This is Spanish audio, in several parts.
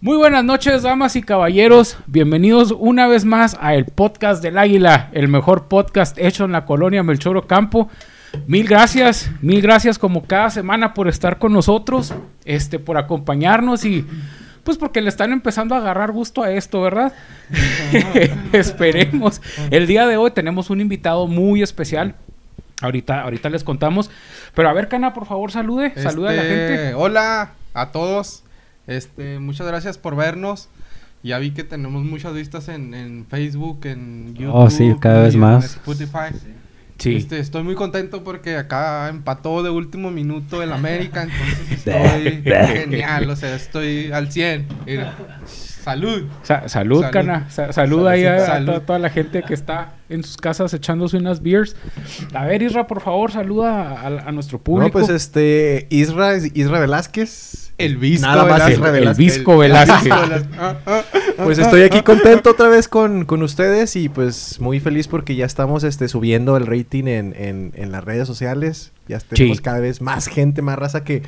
Muy buenas noches, damas y caballeros. Bienvenidos una vez más a el podcast del Águila, el mejor podcast hecho en la colonia Melchoro Campo. Mil gracias, mil gracias como cada semana por estar con nosotros, este, por acompañarnos y pues porque le están empezando a agarrar gusto a esto, ¿verdad? Esperemos. El día de hoy tenemos un invitado muy especial. Ahorita, ahorita les contamos. Pero a ver, Cana, por favor, salude. Saluda a la Este, gente. Hola a todos. Este, muchas gracias por vernos. Ya vi que tenemos muchas vistas en, en Facebook, en YouTube. Oh, sí, cada vez en más. Spotify. Sí. Este, estoy muy contento porque acá empató de último minuto el América, entonces estoy genial, o sea, estoy al 100. Mira, Salud. Sa- salud, Salud. Cana. Sa- salud ahí a, a Salud. to- toda la gente que está en sus casas echándose unas beers. A ver, Isra, por favor, saluda a, a nuestro público. No, pues este, Isra, Isra Velázquez. El Visco Nada más Velázquez. Isra el Velázquez. Visco Velázquez. Ah, ah, ah, Pues estoy aquí contento otra vez con, con ustedes y pues muy feliz porque ya estamos este, subiendo el rating en, en, en las redes sociales. Ya tenemos Sí. cada vez más gente, más raza que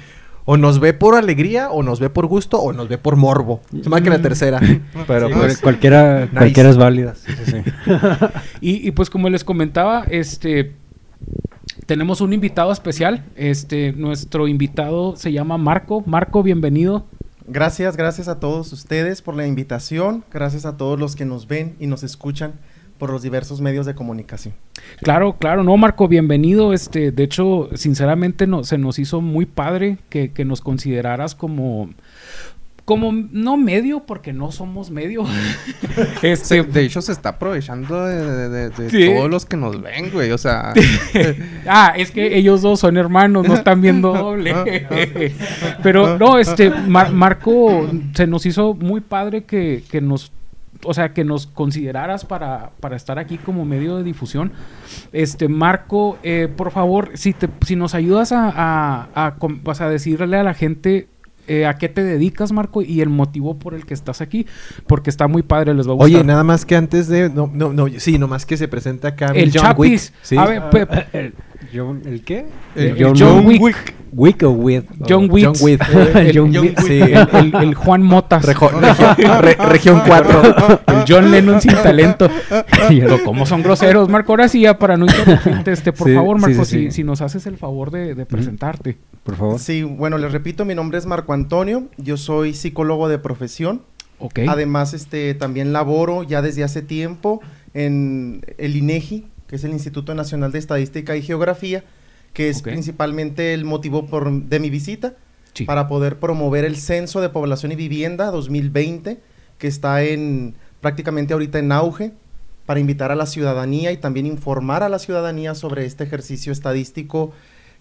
o nos ve por alegría, o nos ve por gusto, o nos ve por morbo. Se hace que la tercera. Pero Sí. pues, cualquiera, Nice. cualquiera es válida. Sí, sí, sí. Y, y, pues como les comentaba, este tenemos un invitado especial. Este, nuestro invitado se llama Marco. Marco, bienvenido. Gracias, gracias a todos ustedes por la invitación, gracias a todos los que nos ven y nos escuchan por los diversos medios de comunicación. Claro, claro, no, Marco, bienvenido. Este, de hecho, sinceramente no, se nos hizo muy padre que, que nos consideraras como, como no medio, porque no somos medio. Se- este, de hecho, se está aprovechando de, de- de- de Sí. todos los que nos ven, güey. O sea, ah, es que ellos dos son hermanos, no están viendo doble. Pero no, este, Mar- Marco, se nos hizo muy padre que, que nos, o sea, que nos consideraras para, para estar aquí como medio de difusión. Este, Marco, eh, por favor, si te, si nos ayudas a, a, a sea, decirle a la gente eh, a qué te dedicas, Marco, y el motivo por el que estás aquí, porque está muy padre, les va a gustar. Oye, nada más que antes de. No, no, no, sí, nomás que se presenta acá el John Wick. Sí. A ver, pe- el, John- ¿el qué? El- el John Wick. Wick o with. John o- Wick. John Wick. El John John Wick. Wick. Sí. el, el- el Juan Motas. Rejo- región, re- región 4. El John Lennon sin talento. Pero ¿cómo son groseros, Marco? Ahora sí, ya para no interrumpirte, este, por Sí, favor, Marco, sí, si, sí. si nos haces el favor de, de presentarte. Por favor. Sí, bueno, les repito, mi nombre es Marco Antonio, yo soy psicólogo de profesión. Ok. Además, este, también laboro ya desde hace tiempo en el INEGI, que es el Instituto Nacional de Estadística y Geografía, que es principalmente el motivo por- de mi visita, Sí. para poder promover el Censo de Población y Vivienda 2020, que está en prácticamente ahorita en auge, para invitar a la ciudadanía y también informar a la ciudadanía sobre este ejercicio estadístico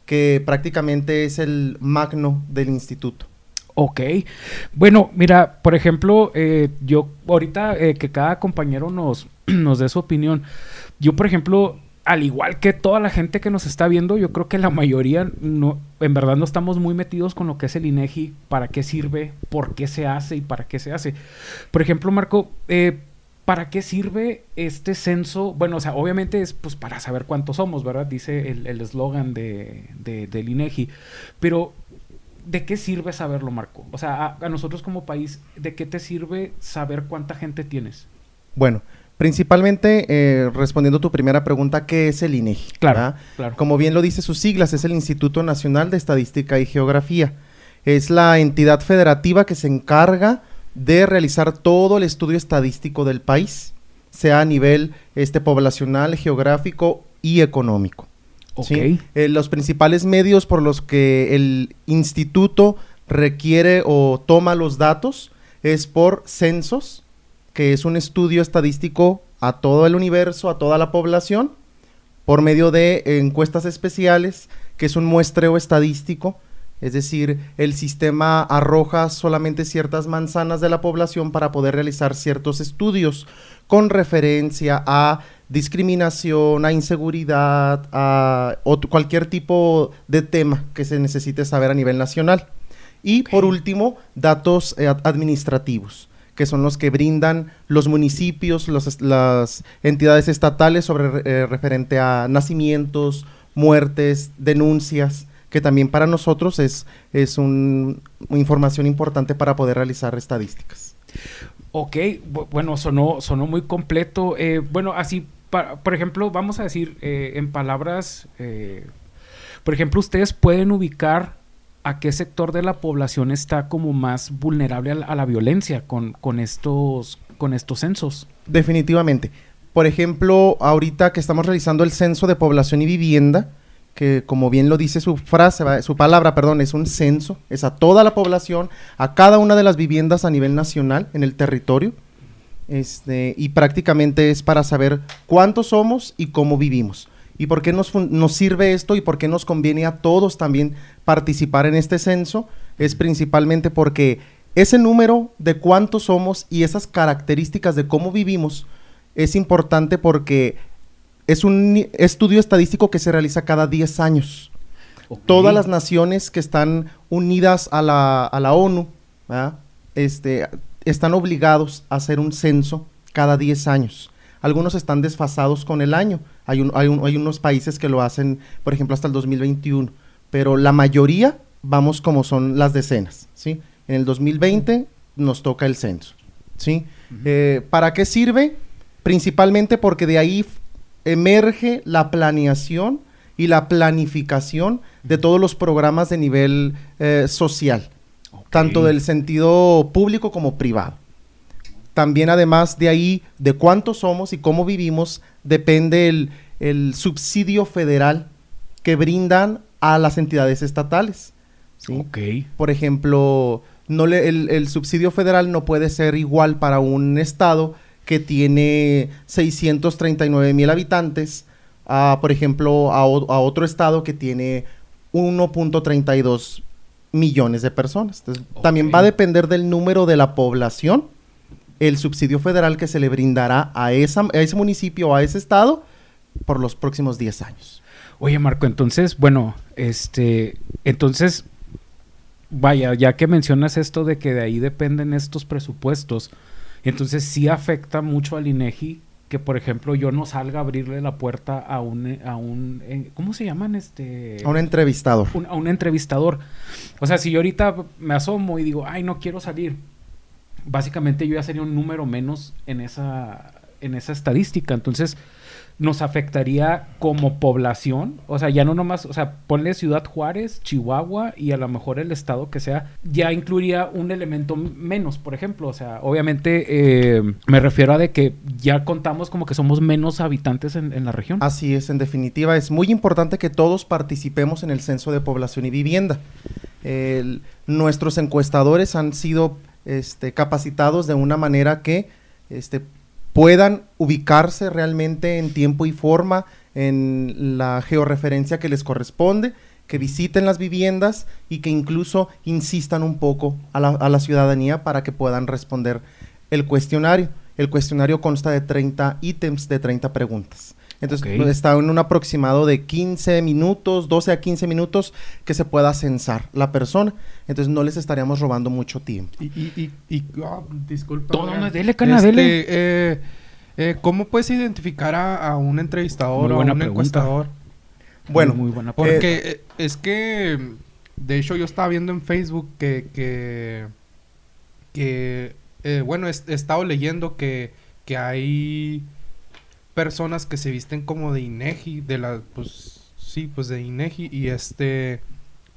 que prácticamente es el magno del instituto. Ok. Bueno, mira, por ejemplo, eh, yo ahorita eh, que cada compañero nos, nos dé su opinión, yo, por ejemplo, al igual que toda la gente que nos está viendo, yo creo que la mayoría no, en verdad no estamos muy metidos con lo que es el INEGI, para qué sirve, por qué se hace y para qué se hace. Por ejemplo, Marco, eh, ¿para qué sirve este censo? Bueno, o sea, obviamente es pues para saber cuántos somos, ¿verdad? Dice el eslogan de, de- del INEGI. Pero, ¿de qué sirve saberlo, Marco? O sea, a nosotros como país, ¿de qué te sirve saber cuánta gente tienes? Bueno, principalmente eh, respondiendo a tu primera pregunta, ¿qué es el INEGI? Claro, claro. Como bien lo dice sus siglas, es el Instituto Nacional de Estadística y Geografía. Es la entidad federativa que se encarga de realizar todo el estudio estadístico del país, sea a nivel este, poblacional, geográfico y económico. Ok. ¿sí? Eh, los principales medios por los que el instituto requiere o toma los datos es por censos, que es un estudio estadístico a todo el universo, a toda la población, por medio de encuestas especiales, que es un muestreo estadístico, es decir, el sistema arroja solamente ciertas manzanas de la población para poder realizar ciertos estudios con referencia a discriminación, a inseguridad, a cualquier tipo de tema que se necesite saber a nivel nacional. Y por último, datos eh, ad- administrativos, que son los que brindan los municipios, las entidades estatales sobre eh, referente a nacimientos, muertes, denuncias, que también para nosotros es, es un- información importante para poder realizar estadísticas. Ok, bu- bueno, sonó, sonó muy completo. Eh, bueno, así, pa- por ejemplo, vamos a decir eh, en palabras, por ejemplo, ustedes pueden ubicar a qué sector de la población está como más vulnerable a la, violencia con, con, estos, con estos censos. Definitivamente. Por ejemplo, ahorita que estamos realizando el censo de población y vivienda, que como bien lo dice su frase, su palabra, perdón, es un censo, es a toda la población, a cada una de las viviendas a nivel nacional en el territorio. Este, y prácticamente es para saber cuántos somos y cómo vivimos. ¿Y por qué nos, nos sirve esto y por qué nos conviene a todos también participar en este censo? Es principalmente porque ese número de cuántos somos y esas características de cómo vivimos es importante porque es un estudio estadístico que se realiza cada 10 años. Todas las naciones que están unidas a la, a la ONU ¿verdad? este, están obligados a hacer un censo cada 10 años. Algunos están desfasados con el año. Hay, un- hay, un- hay unos países que lo hacen, por ejemplo, hasta el 2021. Pero la mayoría vamos como son las decenas. ¿sí? En el 2020 nos toca el censo. ¿sí? Eh, ¿Para qué sirve? Principalmente porque de ahí emerge la planeación y la planificación de todos los programas de nivel eh, social, tanto del sentido público como privado. También además de ahí, de cuántos somos y cómo vivimos, depende el, el subsidio federal que brindan a las entidades estatales. Por ejemplo, no le- el, el subsidio federal no puede ser igual para un estado que tiene 639 mil habitantes, a, por ejemplo, a, a otro estado que tiene 1.32 millones de personas. Entonces, También va a depender del número de la población, el subsidio federal que se le brindará a, esa, a ese municipio o a ese estado por los próximos 10 años. Oye, Marco, entonces, bueno, este, entonces, vaya, ya que mencionas esto de que de ahí dependen estos presupuestos, entonces sí afecta mucho al INEGI que, por ejemplo, yo no salga a abrirle la puerta a un, a un, eh, ¿cómo se llaman? Este, A un entrevistador. un- a un entrevistador. O sea, si yo ahorita me asomo y digo, ay, no quiero salir, básicamente yo ya sería un número menos en esa, en esa estadística. Entonces, nos afectaría como población. O sea, ya no nomás, o sea, ponle Ciudad Juárez, Chihuahua y a lo mejor el estado que sea, ya incluiría un elemento menos, por ejemplo. O sea, obviamente eh, me refiero a de que ya contamos como que somos menos habitantes en, la región. Así es, en definitiva, es muy importante que todos participemos en el censo de población y vivienda. Nuestros encuestadores han sido este, capacitados de una manera que este, puedan ubicarse realmente en tiempo y forma en la georreferencia que les corresponde, que visiten las viviendas y que incluso insistan un poco a la, a la ciudadanía para que puedan responder el cuestionario. El cuestionario consta de 30 ítems, de 30 preguntas. Entonces Ok. está en un aproximado de 15 minutos, 12 a 15 minutos que se pueda censar la persona. Entonces no les estaríamos robando mucho tiempo. Y, y, y, y- ah, disculpa. Todo, Adrián. no, dele, cana, Este, dele. eh, eh, ¿Cómo puedes identificar a, a un entrevistador o a un pregunta. encuestador? Bueno, muy buena Porque eh, es que, de hecho, yo estaba viendo en Facebook que, que, que eh, bueno, he, he estado leyendo que, que hay personas que se visten como de INEGI, de la, pues, sí, pues de INEGI, y este,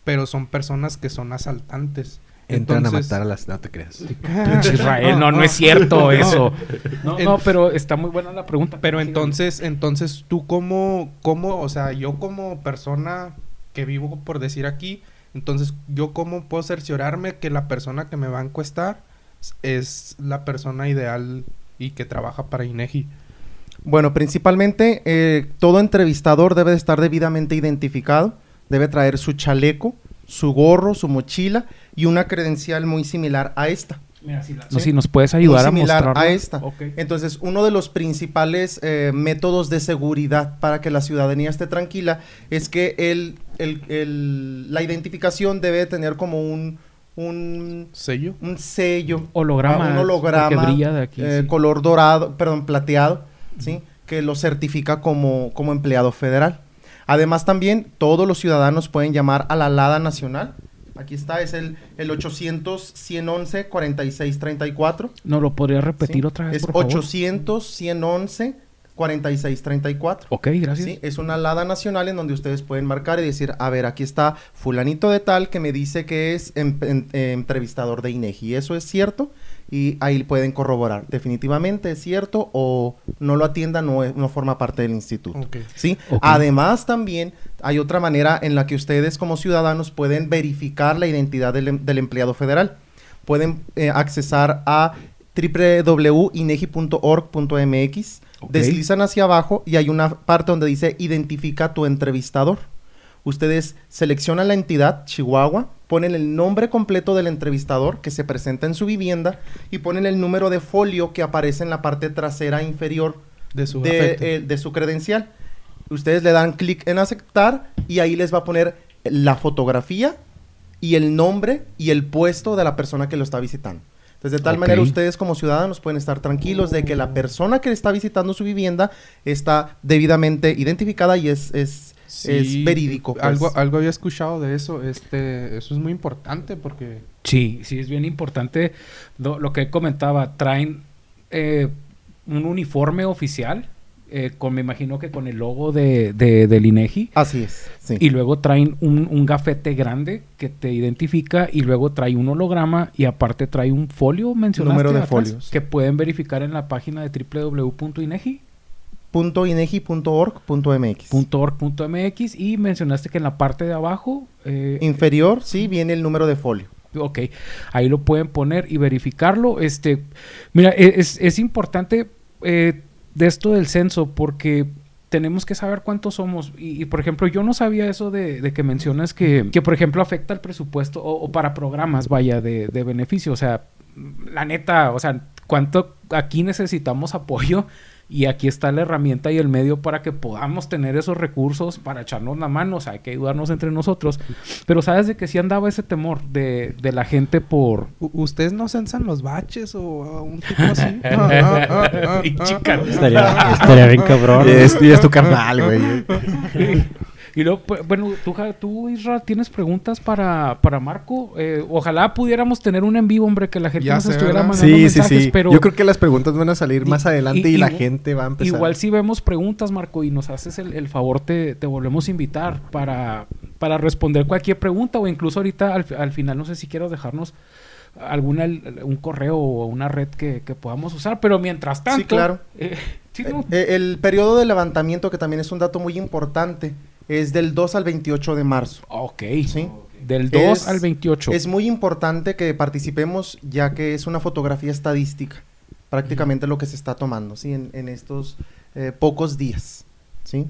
pero son personas que son asaltantes. Entran Entonces- a matar a las... No te creas. Pinche Israel, no, no, es cierto eso. No, En- no, pero está muy buena la pregunta. Pero entonces, entonces tú como, como, o sea, yo como persona que vivo por decir aquí, entonces yo cómo puedo cerciorarme que la persona que me va a encuestar es la persona ideal y que trabaja para INEGI. Bueno, principalmente eh, todo entrevistador debe de estar debidamente identificado, debe traer su chaleco, su gorro, su mochila y una credencial muy similar a esta. Mira, si, la- Sí. no, si nos puedes ayudar muy a mostrarla. a esta. Ok. Entonces, uno de los principales eh, métodos de seguridad para que la ciudadanía esté tranquila es que el, el- el- la identificación debe tener como un, un, ¿Sello? un sello Holograma. Ah, un holograma que brilla de aquí. eh, sí. color dorado, perdón, plateado, ¿sí? Que lo certifica como, como empleado federal. Además también todos los ciudadanos pueden llamar a la LADA Nacional. Aquí está, es el, el 800-111-4634. ¿No lo podría repetir ¿sí? otra vez, Es por favor? 800-111-4634. Ok, gracias. Sí, es una alada nacional en donde ustedes pueden marcar y decir, a ver, aquí está fulanito de tal que me dice que es em- en- eh, entrevistador de INEGI. ¿Eso es cierto? Y ahí pueden corroborar. Definitivamente es cierto o no lo atiendan, no, es- no forma parte del instituto. ¿sí? Además, también hay otra manera en la que ustedes como ciudadanos pueden verificar la identidad del, em- del empleado federal. Pueden eh, accesar a www.inegi.org.mx, deslizan hacia abajo y hay una parte donde dice identifica tu entrevistador. Ustedes seleccionan la entidad, Chihuahua, ponen el nombre completo del entrevistador que se presenta en su vivienda y ponen el número de folio que aparece en la parte trasera inferior De su de, eh, de su credencial. Ustedes le dan clic en aceptar y ahí les va a poner la fotografía y el nombre y el puesto de la persona que lo está visitando. Entonces, de tal manera, ustedes como ciudadanos pueden estar tranquilos de que la persona que está visitando su vivienda está debidamente identificada y es, es, Sí, es verídico. pues. Algo, algo había escuchado de eso. Este, eso es muy importante porque Sí, sí, es bien importante lo, lo que comentaba. Traen eh, un uniforme oficial, eh, con me imagino que con el logo de, de- del INEGI. Así es. Sí. Y luego traen un, un gafete grande que te identifica y luego trae un holograma y aparte trae un folio mencionaste Número de atrás, folios. que pueden verificar en la página de www.inegi.org.mx Punto inegi.org.mx. y mencionaste que en la parte de abajo eh, Inferior, sí, viene el número de folio. Ok, ahí lo pueden poner y verificarlo. Este, mira, e- es, es importante eh, de esto del censo porque tenemos que saber cuántos somos. Y, y, por ejemplo, yo no sabía eso de, de que mencionas que, que, por ejemplo, afecta el presupuesto o, o para programas, vaya, de, de beneficio. O sea, la neta, o sea, cuánto aquí necesitamos apoyo y aquí está la herramienta y el medio para que podamos tener esos recursos para echarnos la mano, o sea, hay que ayudarnos entre nosotros. Pero sabes de que sí andaba ese temor de, de la gente por... ¿Ustedes no censan los baches o un tipo así? Ah, ah, ah, ah, Y chica, Estaría, estaría bien cabrón. Y es, y es tu carnal, güey. Y luego, pues, bueno, tú, Ja- tú Isra, ¿tienes preguntas para, para Marco? Eh, ojalá pudiéramos tener un en vivo, hombre, que la gente Ya nos sé, estuviera ¿verdad? mandando Sí, sí, mensajes, sí. pero Yo creo que las preguntas van a salir Y- más adelante y- y, la gente va a empezar. igual si vemos preguntas, Marco, y nos haces el, el favor, te, te volvemos a invitar para, para responder cualquier pregunta o incluso ahorita al, al final, no sé si quieras dejarnos alguna un correo o una red que, que podamos usar, pero mientras tanto... Sí, claro. eh, sí, no, Eh, el periodo de levantamiento, que también es un dato muy importante, es del 2 al 28 de marzo. ok. ¿sí? Del 2 Es- al 28. Es muy importante que participemos ya que es una fotografía estadística, prácticamente lo que se está tomando, ¿sí? En, en estos eh, pocos días, ¿sí?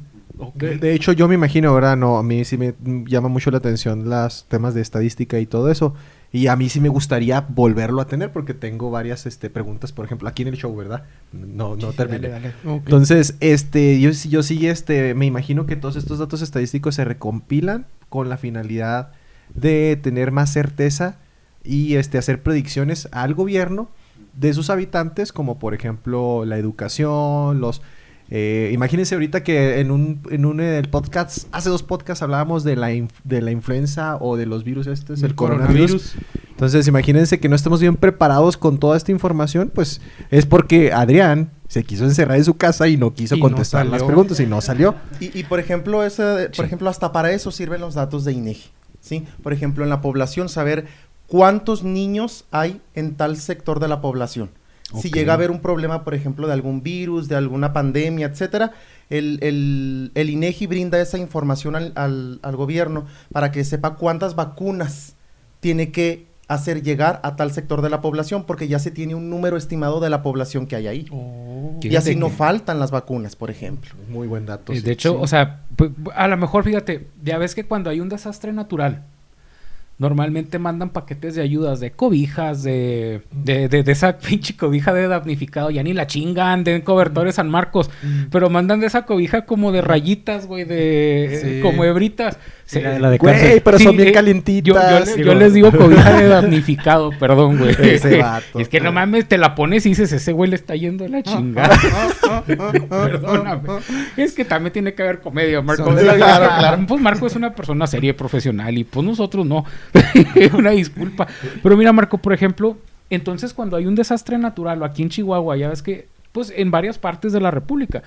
De, de hecho, yo me imagino, ¿verdad? No, a mí sí me llama mucho la atención los temas de estadística y todo eso. Y a mí sí me gustaría volverlo a tener porque tengo varias este, preguntas, por ejemplo, aquí en el show, ¿verdad? No, no terminé. Dale, dale. Ok. Entonces, este, yo, sí- yo sí, este, me imagino que todos estos datos estadísticos se recompilan con la finalidad de tener más certeza y este, hacer predicciones al gobierno de sus habitantes, como por ejemplo la educación, los... eh, imagínense ahorita que en un, en un eh, el podcast, hace dos podcasts hablábamos de la, inf- de la influenza o de los virus estos, el El coronavirus. Entonces, imagínense que no estemos bien preparados con toda esta información, pues es porque Adrián se quiso encerrar en su casa y no quiso Y no contestar las preguntas y no salió. Y, y, por ejemplo, ese, por Sí. ejemplo, hasta para eso sirven los datos de INEGI, ¿sí? Por ejemplo, en la población, saber cuántos niños hay en tal sector de la población. Si llega a haber un problema, por ejemplo, de algún virus, de alguna pandemia, etcétera, el, el, el INEGI brinda esa información al, al- al gobierno para que sepa cuántas vacunas tiene que hacer llegar a tal sector de la población, porque ya se tiene un número estimado de la población que hay ahí. Oh. Y así no que- faltan las vacunas, por ejemplo. Muy buen dato. Eh, sí. de hecho, Sí. o sea, a lo mejor fíjate, ya ves que cuando hay un desastre natural, normalmente mandan paquetes de ayudas, de cobijas, de, de, de, de esa pinche cobija de damnificado, ya ni la chingan, de cobertores San Marcos, pero mandan de esa cobija como de rayitas, güey, de Sí. como hebritas. Sí, la, la de Güey, cárcel. pero Sí, son bien eh, calientitas. Yo, les digo cobija de damnificado, perdón, güey. Ese vato. Es que no mames, te la pones y dices, ese güey le está yendo a la chingada. Perdóname. Es que también tiene que haber comedia, Marco. Sí, claro, claro. Pues Marco es una persona seria profesional y pues nosotros no. una disculpa. Pero mira, Marco, por ejemplo, entonces cuando hay un desastre natural o aquí en Chihuahua, ya ves que, pues en varias partes de la República,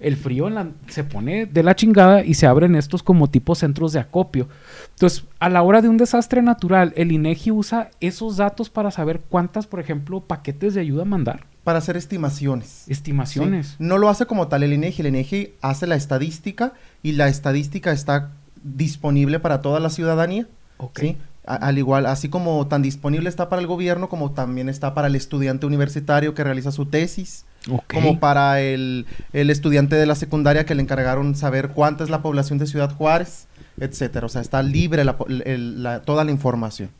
el frío en la- se pone de la chingada y se abren estos como tipo centros de acopio. Entonces, a la hora de un desastre natural, el INEGI usa esos datos para saber cuántas, por ejemplo, paquetes de ayuda mandar. Para hacer estimaciones. Estimaciones. Sí. No lo hace como tal el INEGI. El INEGI hace la estadística y la estadística está disponible para toda la ciudadanía. Ok. al igual, así como tan disponible está para el gobierno, como también está para el estudiante universitario que realiza su tesis, Como para el, el estudiante de la secundaria que le encargaron saber cuánta es la población de Ciudad Juárez, etcétera. O sea, está libre la po- el- la- toda la información.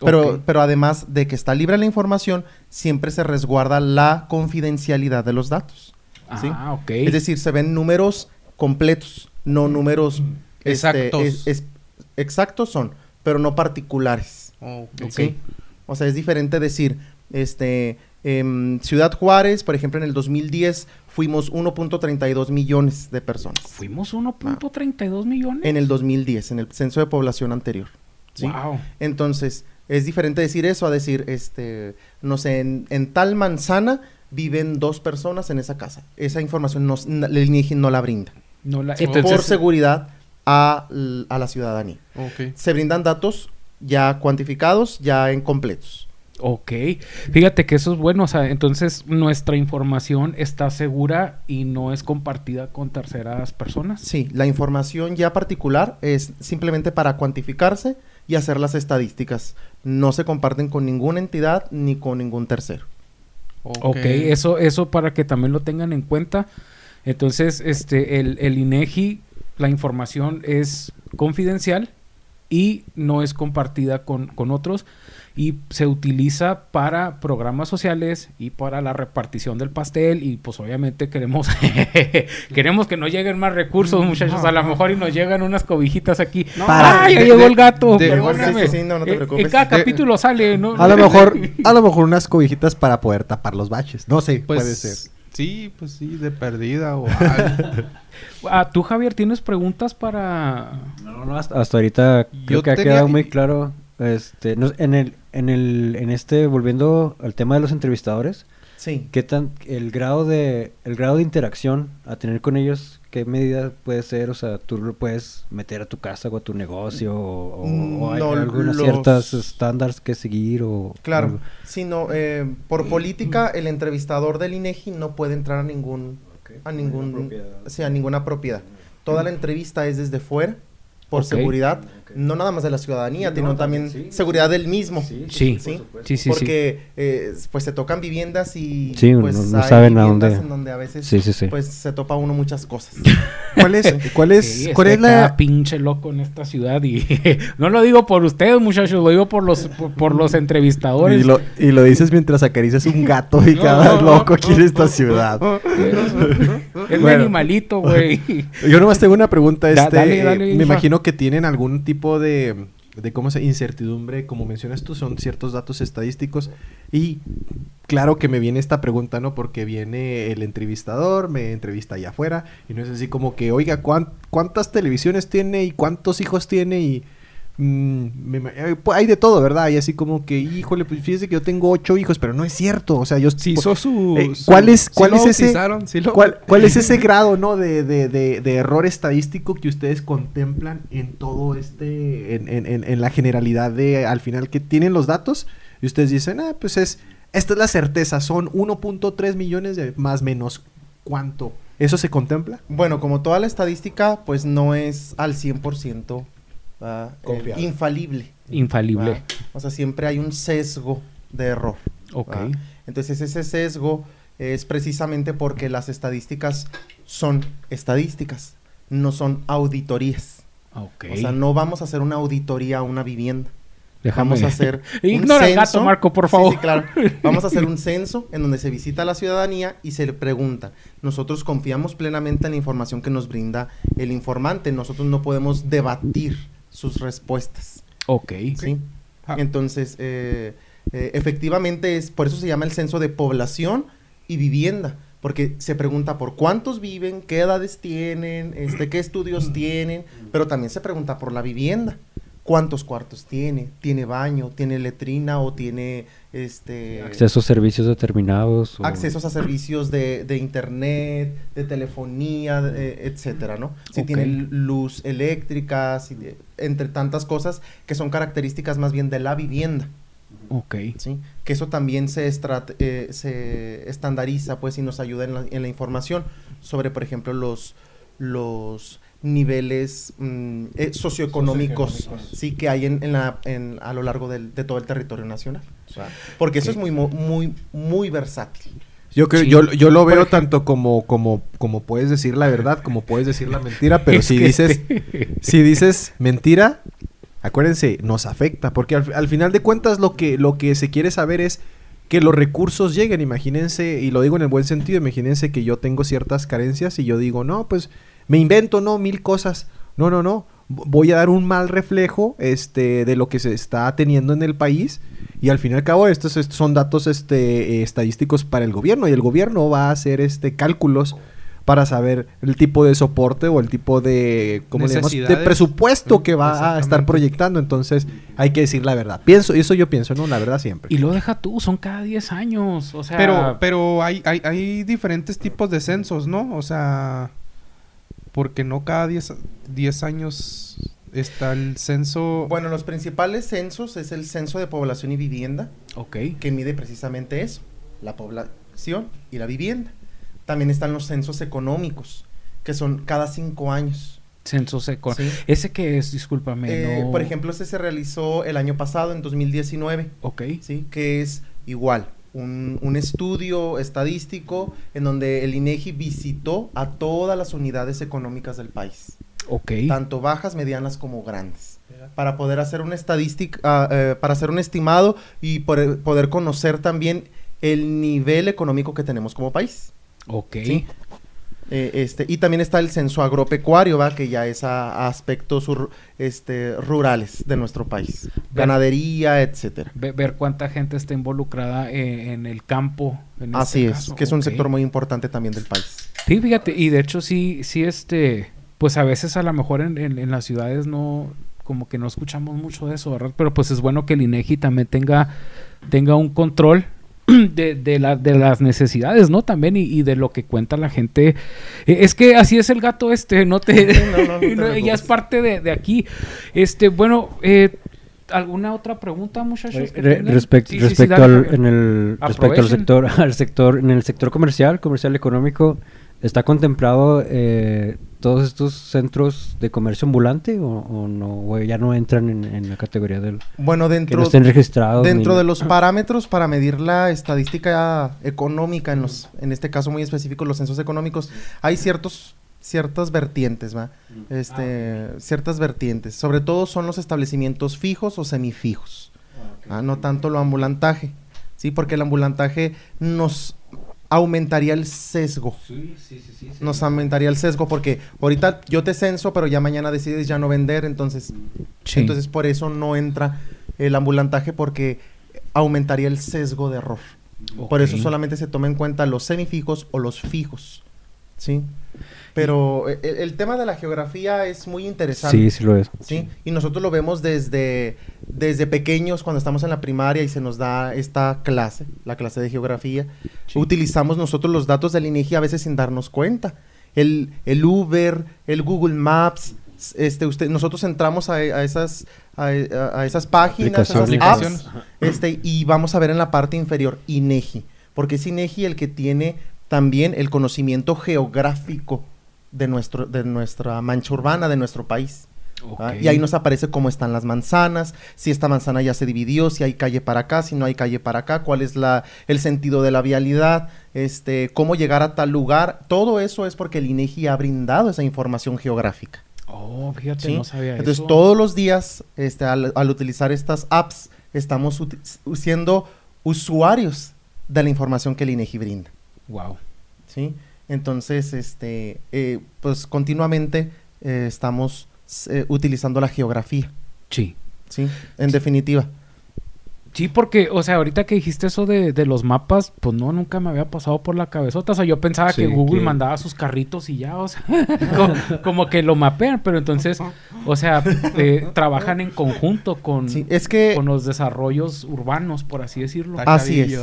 Pero, pero además de que está libre la información, siempre se resguarda la confidencialidad de los datos. ¿sí? Ah, ok. Es decir, se ven números completos, no números este, Exactos. es- es- exactos son, pero no particulares. Ok. ¿sí? O sea, es diferente decir, este, em, Ciudad Juárez, por ejemplo, en el 2010 fuimos 1.32 millones de personas. Fuimos 1.32 millones. En el 2010, en el censo de población anterior. ¿sí? Wow. Entonces, es diferente decir eso a decir, este, no sé, en, en tal manzana viven dos personas en esa casa. Esa información no, el INEGI no la brinda. No la- por entonces, seguridad a, a la ciudadanía. Ok. Se brindan datos ya cuantificados, ya en completos. Ok, fíjate que eso es bueno, o sea, entonces nuestra información está segura y no es compartida con terceras personas. Sí, la información ya particular es simplemente para cuantificarse y hacer las estadísticas. No se comparten con ninguna entidad ni con ningún tercero. Ok, eso, eso para que también lo tengan en cuenta. Entonces, este, el, el INEGI, la información es confidencial y no es compartida con, con otros y se utiliza para programas sociales y para la repartición del pastel y pues obviamente queremos queremos que nos lleguen más recursos muchachos a lo mejor y nos llegan unas cobijitas aquí Para- ¡Ay, ya de- llegó de- el gato de- perdóname. Sí, sí, no, no te Eh, preocupes. en cada De- capítulo sale ¿no? A lo mejor, a lo mejor unas cobijitas para poder tapar los baches. No sé, Pues, puede ser. Sí, pues sí, de perdida o algo. Ah, tú Javier tienes preguntas para No, no, hasta, hasta ahorita creo Yo que ha tenía- quedado muy claro. Este, no- en el, en el, en este, volviendo al tema de los entrevistadores, Sí. ¿qué tan, el grado de, el grado de interacción a tener con ellos, qué medida puede ser? O sea, tú lo puedes meter a tu casa o a tu negocio o, o- o hay No, algunas los- ciertas estándares que seguir o Claro, sino eh, por política el entrevistador del INEGI no puede entrar a ningún a ningún propiedad. sí, a ninguna propiedad. Toda la entrevista es desde fuera por seguridad, no nada más de la ciudadanía, Sí, sino no, también también, sí. seguridad del mismo. Sí, Sí, sí, sí, sí. porque eh, pues se tocan viviendas y Sí, pues no- no hay saben a viviendas dónde- en donde a veces Sí, sí, sí. pues se topa uno muchas cosas. ¿Cuál es, cuál es, Sí, cuál que es cada la, pinche loco en esta ciudad y no lo digo por ustedes muchachos, lo digo por los por, por los entrevistadores. y lo, y lo dices mientras acaricias un gato y No, cada no, loco no. quiere esta ciudad. es mi Bueno. animalito, güey. Yo nomás tengo una pregunta. Da- Este, dale, eh, me imagino que tienen algún tipo de, de cómo se incertidumbre, como mencionas tú, son ciertos datos estadísticos. Y claro que me viene esta pregunta, ¿no? Porque viene el entrevistador, me entrevista allá afuera, y no es así como que, oiga, ¿cuán- ¿cuántas televisiones tiene y cuántos hijos tiene? Y mm, me eh, pues, hay de todo, ¿verdad? Y así como que, híjole, pues fíjese que yo tengo ocho hijos, pero no es cierto. O sea, yo... Hizo su, eh, su- ¿Cuál es, cuál es ese... lo- ¿Cuál, cuál es ese grado, no, de, de, de, de error estadístico que ustedes contemplan en todo este, en, en, en, en la generalidad de, al final, que tienen los datos y ustedes dicen, ah, pues es, esta es la certeza, son 1.3 millones de más menos, ¿cuánto? ¿Eso se contempla? Bueno, como toda la estadística, pues no es al 100% Eh, Confiable. infalible. Infalible. ¿verdad? O sea, siempre hay un sesgo de error. Ok. ¿verdad? Entonces ese sesgo es precisamente porque las estadísticas son estadísticas, no son auditorías. Ok. O sea, no vamos a hacer una auditoría a una vivienda. Déjame- Vamos a hacer un Ignora el gato, censo. Marco, por Sí, favor. sí, claro. Vamos a hacer un censo en donde se visita a la ciudadanía y se le pregunta. Nosotros confiamos plenamente en la información que nos brinda el informante. Nosotros no podemos debatir sus respuestas. Ok. ¿sí? Ah. Entonces, eh, eh, efectivamente, es por eso se llama el censo de población y vivienda, porque se pregunta por cuántos viven, qué edades tienen, este, qué estudios tienen, pero también se pregunta por la vivienda. ¿Cuántos cuartos tiene? ¿Tiene baño? ¿Tiene letrina? ¿O tiene este Acceso a servicios determinados. o- accesos a servicios de, de internet, de telefonía, de- etcétera, ¿no? Si tiene luz eléctrica, si entre tantas cosas que son características más bien de la vivienda, Ok. ¿sí? Que eso también se, estrat- eh, se estandariza, pues, y nos ayuda en la, en la información sobre, por ejemplo, los, los niveles mm, eh, socioeconómicos, Socioeconómicos. sí que hay en, en la, en- a lo largo del- de todo el territorio nacional. Porque eso es muy, muy, muy versátil. Yo creo, Sí. yo, yo lo veo tanto como, como, como puedes decir la verdad, como puedes decir la mentira, pero si dices, si dices mentira, acuérdense, nos afecta, porque al, al final de cuentas lo que, lo que se quiere saber es que los recursos lleguen, imagínense, y lo digo en el buen sentido, imagínense que yo tengo ciertas carencias y yo digo, no, pues me invento, no, mil cosas, no, no, no, voy a dar un mal reflejo este, de lo que se está teniendo en el país y al fin y al cabo estos, estos son datos este, eh, estadísticos para el gobierno y el gobierno va a hacer este, cálculos para saber el tipo de soporte o el tipo de, ¿cómo le de presupuesto que va a estar proyectando. Entonces hay que decir la verdad. Pienso, eso yo pienso, ¿no? La verdad siempre. Y lo deja tú, son cada 10 años. O sea, Pero, pero hay, hay, hay diferentes tipos de censos, ¿no? O sea, porque no cada 10 10 años está el censo. Bueno, los principales censos es el censo de población y vivienda, ok. que mide precisamente eso, la población y la vivienda. También están los censos económicos, que son cada cinco años. Censo seco. ¿sí? ¿Ese qué es? Discúlpame. Eh, no- Por ejemplo, este se realizó el año pasado, en 2019, Ok. ¿sí? que es igual, un, un estudio estadístico en donde el INEGI visitó a todas las unidades económicas del país. Ok. tanto bajas, medianas como grandes, para poder hacer una estadística, ah, eh, para hacer un estimado y por- poder conocer también el nivel económico que tenemos como país. Ok. Sí. Eh, este, y también está el censo agropecuario, ¿va? que ya es a, a aspectos ur- este, rurales de nuestro país, ganadería, etcétera. Ve- ver cuánta gente está involucrada eh, en el campo. En Así este es, caso. que es un Ok. sector muy importante también del país. Sí, fíjate, y de hecho sí, sí, este, pues a veces a lo mejor en, en- en las ciudades no, como que no escuchamos mucho de eso, ¿verdad? Pero pues es bueno que el INEGI también tenga, tenga un control de, de, la- de las necesidades, ¿no? También y, y de lo que cuenta la gente. Eh, es que así es el gato este, no te... No, no, no te no, ya preocupes. es parte de, de aquí. Este, bueno, eh, ¿alguna otra pregunta, muchachos? que Re- tengan? respect- Sí, sí, sí, respecto al Javier. en el respecto al sector al sector en el sector comercial comercial económico está contemplado eh, todos estos centros de comercio ambulante o, o no o ya no entran en, en la categoría del Bueno, que dentro, no estén registrados Dentro ni- de los parámetros para medir la estadística económica, en, los, en este caso muy específico, los censos económicos, hay ciertos, ciertas vertientes, ¿va? Este, Ciertas vertientes. Sobre todo son los establecimientos fijos o semifijos. Ah, no tanto lo ambulantaje, ¿sí? Porque el ambulantaje nos aumentaría el sesgo. Nos aumentaría el sesgo porque ahorita yo te censo, pero ya mañana decides ya no vender, entonces Sí. entonces por eso no entra el ambulantaje porque aumentaría el sesgo de error. Por eso solamente se toma en cuenta los semifijos o los fijos. ¿Sí? Pero e- el, el tema de la geografía es muy interesante. sí sí lo es ¿sí? Y nosotros lo vemos desde, desde pequeños, cuando estamos en la primaria y se nos da esta clase, la clase de geografía. Utilizamos nosotros los datos del INEGI a veces sin darnos cuenta. El, el Uber, el Google Maps, este, usted, nosotros entramos a, a esas, a, a- esas páginas, a esas Aplicaciones. apps, este, y vamos a ver en la parte inferior INEGI, porque es INEGI el que tiene también el conocimiento geográfico de, nuestro, de nuestra mancha urbana, de nuestro país. Y ahí nos aparece cómo están las manzanas, si esta manzana ya se dividió, si hay calle para acá, si no hay calle para acá, cuál es la, el sentido de la vialidad, este, cómo llegar a tal lugar. Todo eso es porque el INEGI ha brindado esa información geográfica. Oh, fíjate, ¿sí? no sabía Entonces, eso. todos los días, este, al, al utilizar estas apps, estamos siendo usuarios de la información que el INEGI brinda. Wow. ¿sí? Entonces, este, eh, pues continuamente eh, estamos eh, utilizando la geografía, Sí. ¿sí? En definitiva. Sí, porque, o sea, ahorita que dijiste eso de, de los mapas, pues no, nunca me había pasado por la cabezota. O sea, yo pensaba Sí, que Google que- mandaba sus carritos y ya, o sea, como, como que lo mapean, pero entonces, o sea, eh, trabajan en conjunto con, Sí, es que, con los desarrollos urbanos, por así decirlo. Así es.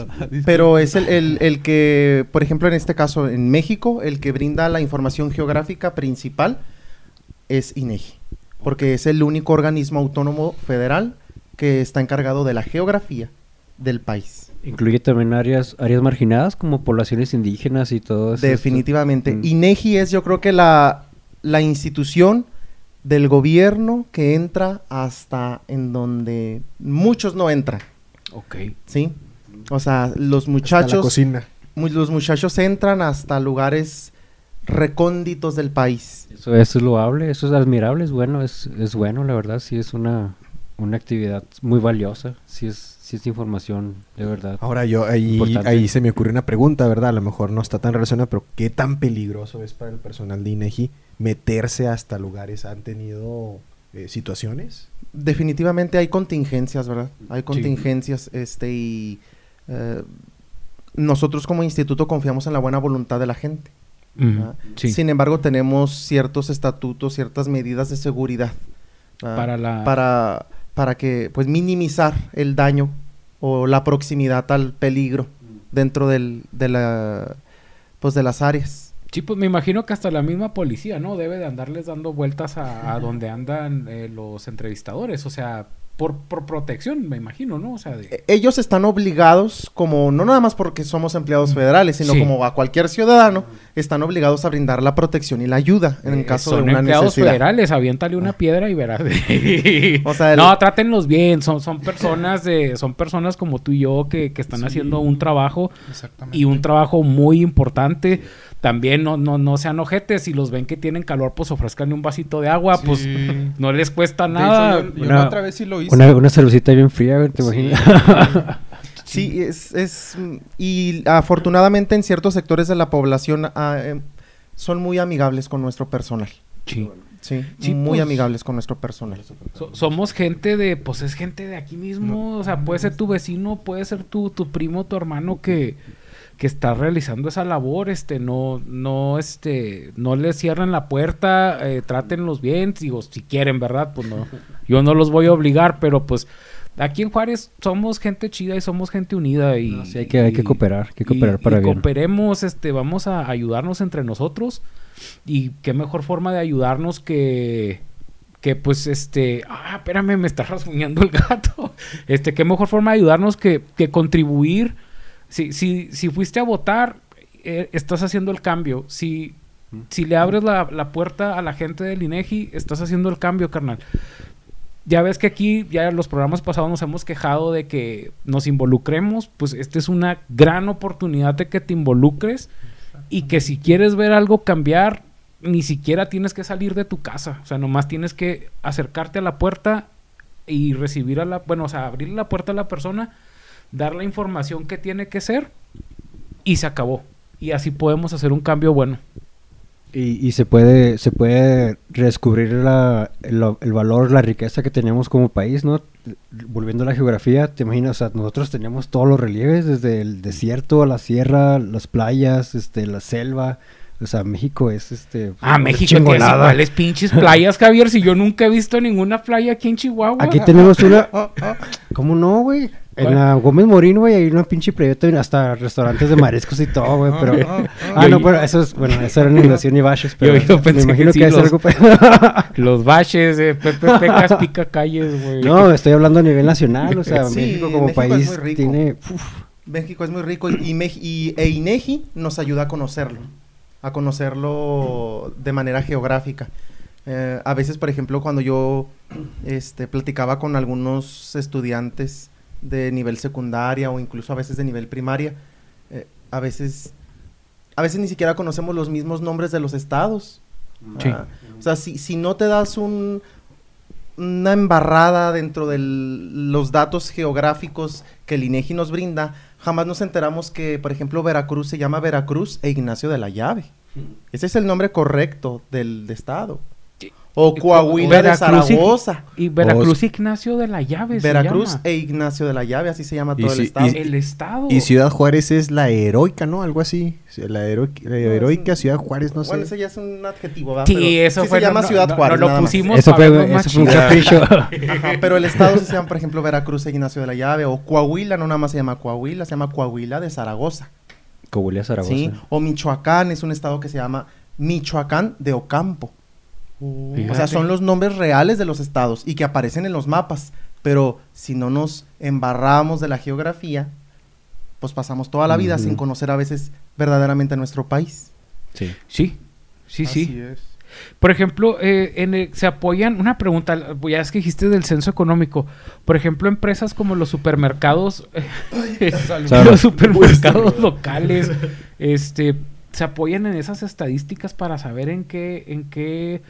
Pero es el, el- el que, por ejemplo, en este caso, en México, el que brinda la información geográfica principal es INEGI, porque es el único organismo autónomo federal que está encargado de la geografía del país. Incluye también áreas, áreas marginadas como poblaciones indígenas y todo eso. Definitivamente. Mm. INEGI es yo creo que la, la institución del gobierno que entra hasta en donde muchos no entran, Ok. ¿sí? O sea, los Hasta la muchachos, cocina. mu- los muchachos entran hasta lugares recónditos del país. Eso, eso es loable, eso es admirable, es bueno, es, es bueno, la verdad, sí es una, una actividad muy valiosa, sí es, sí es información de verdad. Ahora yo, ahí, Importante. ahí se me ocurre una pregunta, ¿verdad? A lo mejor no está tan relacionada, pero ¿qué tan peligroso es para el personal de INEGI meterse hasta lugares? ¿Han tenido eh, situaciones? Definitivamente hay contingencias, ¿verdad? Hay contingencias, este, y eh, nosotros como instituto confiamos en la buena voluntad de la gente. Sin embargo, tenemos ciertos estatutos, ciertas medidas de seguridad. ¿verdad? Para la... para, para que, pues, minimizar el daño o la proximidad al peligro dentro del, de la, pues, de las áreas. Sí, pues me imagino que hasta la misma policía, ¿no? Debe de andarles dando vueltas a, a donde andan eh, los entrevistadores. O sea, por, por protección, me imagino, ¿no? O sea, de... E- Ellos están obligados, como, no nada más porque somos empleados federales, sino Sí. como a cualquier ciudadano, están obligados a brindar la protección y la ayuda en eh, caso son de una empleados necesidad. federales, aviéntale una piedra y verás. O sea, el- No, trátenlos bien. Son, son personas de, son personas como tú y yo que, que están Sí. haciendo un trabajo Exactamente. y un trabajo muy importante. También no, no, no sean ojetes. Si los ven que tienen calor, pues ofrezcanle un vasito de agua. Pues no les cuesta De nada. hecho, yo, yo Una- la otra vez sí lo hice. Una, una cervecita bien fría, güey, ¿te Sí. imaginas? Sí, es, es y afortunadamente en ciertos sectores de la población ah, em, son muy amigables con nuestro personal. Sí. Sí, Sí, muy pues, amigables con nuestro personal. So- somos gente de, pues es gente de aquí mismo, o sea, puede ser tu vecino, puede ser tu, tu primo, tu hermano que, que está realizando esa labor, este, no, no, este, no les cierren la puerta, eh, trátenlos bien, digo, si quieren, ¿verdad? Pues no, yo no los voy a obligar, pero pues aquí en Juárez somos gente chida y somos gente unida y... No, sí, hay que- hay que y- cooperar, hay que y- cooperar y para bien. Cooperemos, este, vamos a ayudarnos entre nosotros y qué mejor forma de ayudarnos que que pues este, ah, espérame, me está rasguñando el gato. Este, qué mejor forma de ayudarnos que, que contribuir. Si, si, si fuiste a votar, eh, estás haciendo el cambio. Si, si le abres la, la puerta a la gente del INEGI, estás haciendo el cambio, carnal. Ya ves que aquí, ya en los programas pasados nos hemos quejado de que nos involucremos, pues esta es una gran oportunidad de que te involucres y que si quieres ver algo cambiar, ni siquiera tienes que salir de tu casa. O sea, nomás tienes que acercarte a la puerta y recibir a la, bueno, o sea, abrir la puerta a la persona, dar la información que tiene que ser y se acabó. Y así podemos hacer un cambio bueno. Y, y se puede se puede redescubrir la, el, el valor, la riqueza que tenemos como país, ¿no? Volviendo a la geografía, te imaginas, o sea, nosotros teníamos todos los relieves, desde el desierto a la sierra, las playas, este, la selva. O sea, México es este. Ah, México tiene iguales pinches playas, Javier. Si yo nunca he visto ninguna playa aquí en Chihuahua. Aquí tenemos una. ¿Cómo no, güey? En ¿Cuál? la Gómez Morín, güey, hay una pinche playota, hasta restaurantes de mariscos y todo, güey, pero... Ah, no, pero eso es, bueno, eso era inundación y baches, pero Yo- yo pensé me imagino que que, sí, los- algo... Los baches, eh, Pepe Pecas pica calles, güey. no, estoy hablando a nivel nacional, o sea, Sí, México como México es país muy rico. tiene... uf, México es muy rico y, y, e INEGI nos ayuda a conocerlo, a conocerlo de manera geográfica. Eh, a veces, por ejemplo, cuando yo este, platicaba con algunos estudiantes de nivel secundaria o incluso a veces de nivel primaria, eh, a veces a veces ni siquiera conocemos los mismos nombres de los estados Sí. Ah, o sea, si, si no te das un, una embarrada dentro de los datos geográficos que el INEGI nos brinda, jamás nos enteramos que, por ejemplo, Veracruz se llama Veracruz e Ignacio de la Llave. Ese es el nombre correcto del de estado. O Coahuila de Zaragoza. Y Veracruz Ignacio de la Llave. se Veracruz llama. e Ignacio de la Llave, así se llama todo si- el estado. y- El estado. Y Ciudad Juárez es la heroica, ¿no? Algo así. La, hero- la heroica Ciudad Juárez, no sé. Bueno, ese ya es un adjetivo, ¿verdad? Sí, Pero eso sí fue. se llama no, Ciudad no, Juárez. No, lo pusimos Eso fue, eso fue un capricho. Ajá, pero el estado se llama, por ejemplo, Veracruz e Ignacio de la Llave. O Coahuila, no nada más se llama Coahuila, se llama Coahuila de Zaragoza. Coahuila, Zaragoza. ¿sí? O Michoacán es un estado que se llama Michoacán de Ocampo. O sea, son los nombres reales de los estados y que aparecen en los mapas. Pero si no nos embarramos de la geografía, pues pasamos toda la vida sin conocer a veces verdaderamente a nuestro país. Sí. Sí, sí, sí. Así es. Por ejemplo, eh, en el- se apoyan, una pregunta, ya es que dijiste del censo económico. Por ejemplo, empresas como los supermercados, los supermercados locales, este, se apoyan en esas estadísticas para saber en qué, en qué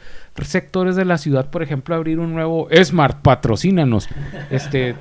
sectores de la ciudad, por ejemplo, abrir un nuevo Smart, patrocínanos. Este,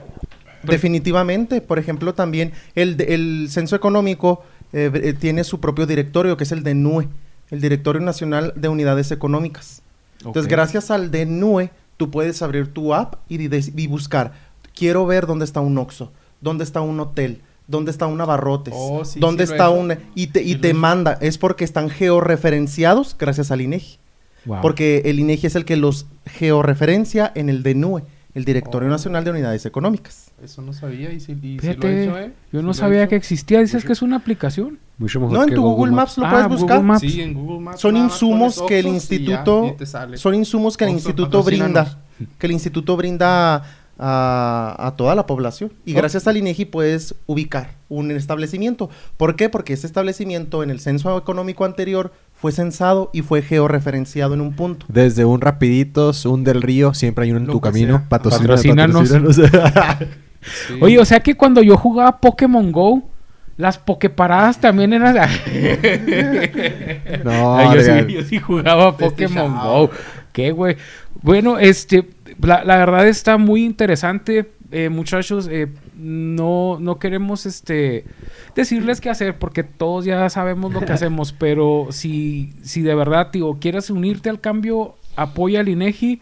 Definitivamente, por ejemplo, también el, el censo económico eh, eh, tiene su propio directorio, que es el DENUE, el Directorio Nacional de Unidades Económicas. Entonces, gracias al DENUE, tú puedes abrir tu app y, y buscar, quiero ver dónde está un Oxxo, dónde está un hotel, dónde está un Abarrotes, Oh, sí, dónde sí está un... Y te, y te manda, es porque están georreferenciados gracias al INEGI. wow. Porque el INEGI es el que los georreferencia en el DENUE, el Directorio Oh. Nacional de Unidades Económicas. Eso no sabía y sí lo he hecho, ¿eh? yo no sabía hecho. que existía. Dices que es una aplicación. Mucho mejor No, en que tu Google Maps lo Ah, puedes Google buscar. Maps. Sí, en Google Maps. Son insumos que el ya, instituto son insumos que el instituto brinda que el instituto brinda a, a toda la población y Oh. gracias al INEGI puedes ubicar un establecimiento ¿por qué? porque ese establecimiento en el censo económico anterior fue censado y fue georreferenciado en un punto Desde un Rapiditos, un del Río, siempre hay uno en Lo tu camino. Patrocina- Patrocínanos. patrocínanos. Sí. Oye, o sea que cuando yo jugaba Pokémon Go, las pokeparadas también eran. No, Ay, yo, sí, yo sí jugaba Este Pokémon chavo. Go. ¿Qué, güey? Bueno, este, la, la verdad está muy interesante. Eh, muchachos, eh, no, no queremos este decirles qué hacer porque todos ya sabemos lo que hacemos, pero si, si de verdad, tío, quieres unirte al cambio, apoya al INEGI.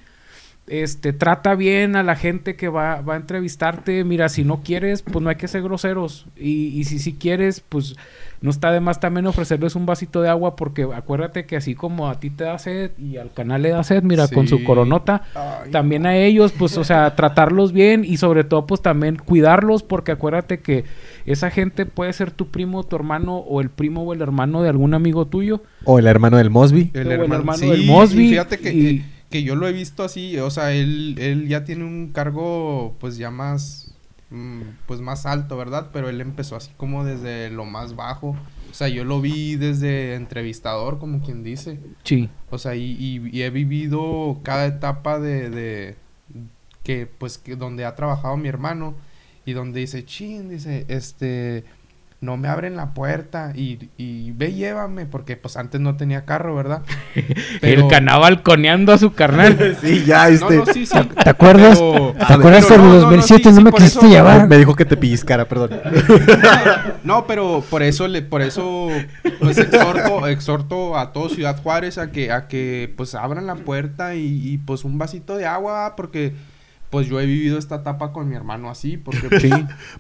Este, trata bien a la gente que va, va a entrevistarte. Mira, si no quieres, pues no hay que ser groseros. Y, y si sí quieres, pues no está de más también ofrecerles un vasito de agua, porque acuérdate que así como a ti te da sed y al canal le da sed, mira, con su coronota, Ay, también a ellos, pues, o sea, tratarlos bien y sobre todo, pues también cuidarlos, porque acuérdate que esa gente puede ser tu primo, tu hermano, o el primo o el hermano de algún amigo tuyo. O el hermano del Mosby. El o el hermano, sí, del Mosby, fíjate que, y- que, yo lo he visto así, o sea, él, él ya tiene un cargo pues ya más, mm, pues más alto, ¿verdad? Pero él empezó así como desde lo más bajo. O sea, yo lo vi desde entrevistador, como quien dice. Sí. O sea, y, y- y he vivido cada etapa de, de que, pues, que donde ha trabajado mi hermano y donde dice, chin, dice, este, no me abren la puerta y, y ve, llévame, porque pues antes no tenía carro, ¿verdad? El canal balconeando a su carnal. Sí, ya, este. no, sí, sí. ¿Te acuerdas? Pero- ¿Te acuerdas pero en el no, no, no, 2007 sí, no me por quisiste eso- llevar? Me dijo que te pellizcara, perdón. No, pero por eso le, por eso pues exhorto, exhorto a todo Ciudad Juárez a que, a que pues abran la puerta y, y, pues un vasito de agua, porque pues yo he vivido esta etapa con mi hermano así, porque pues,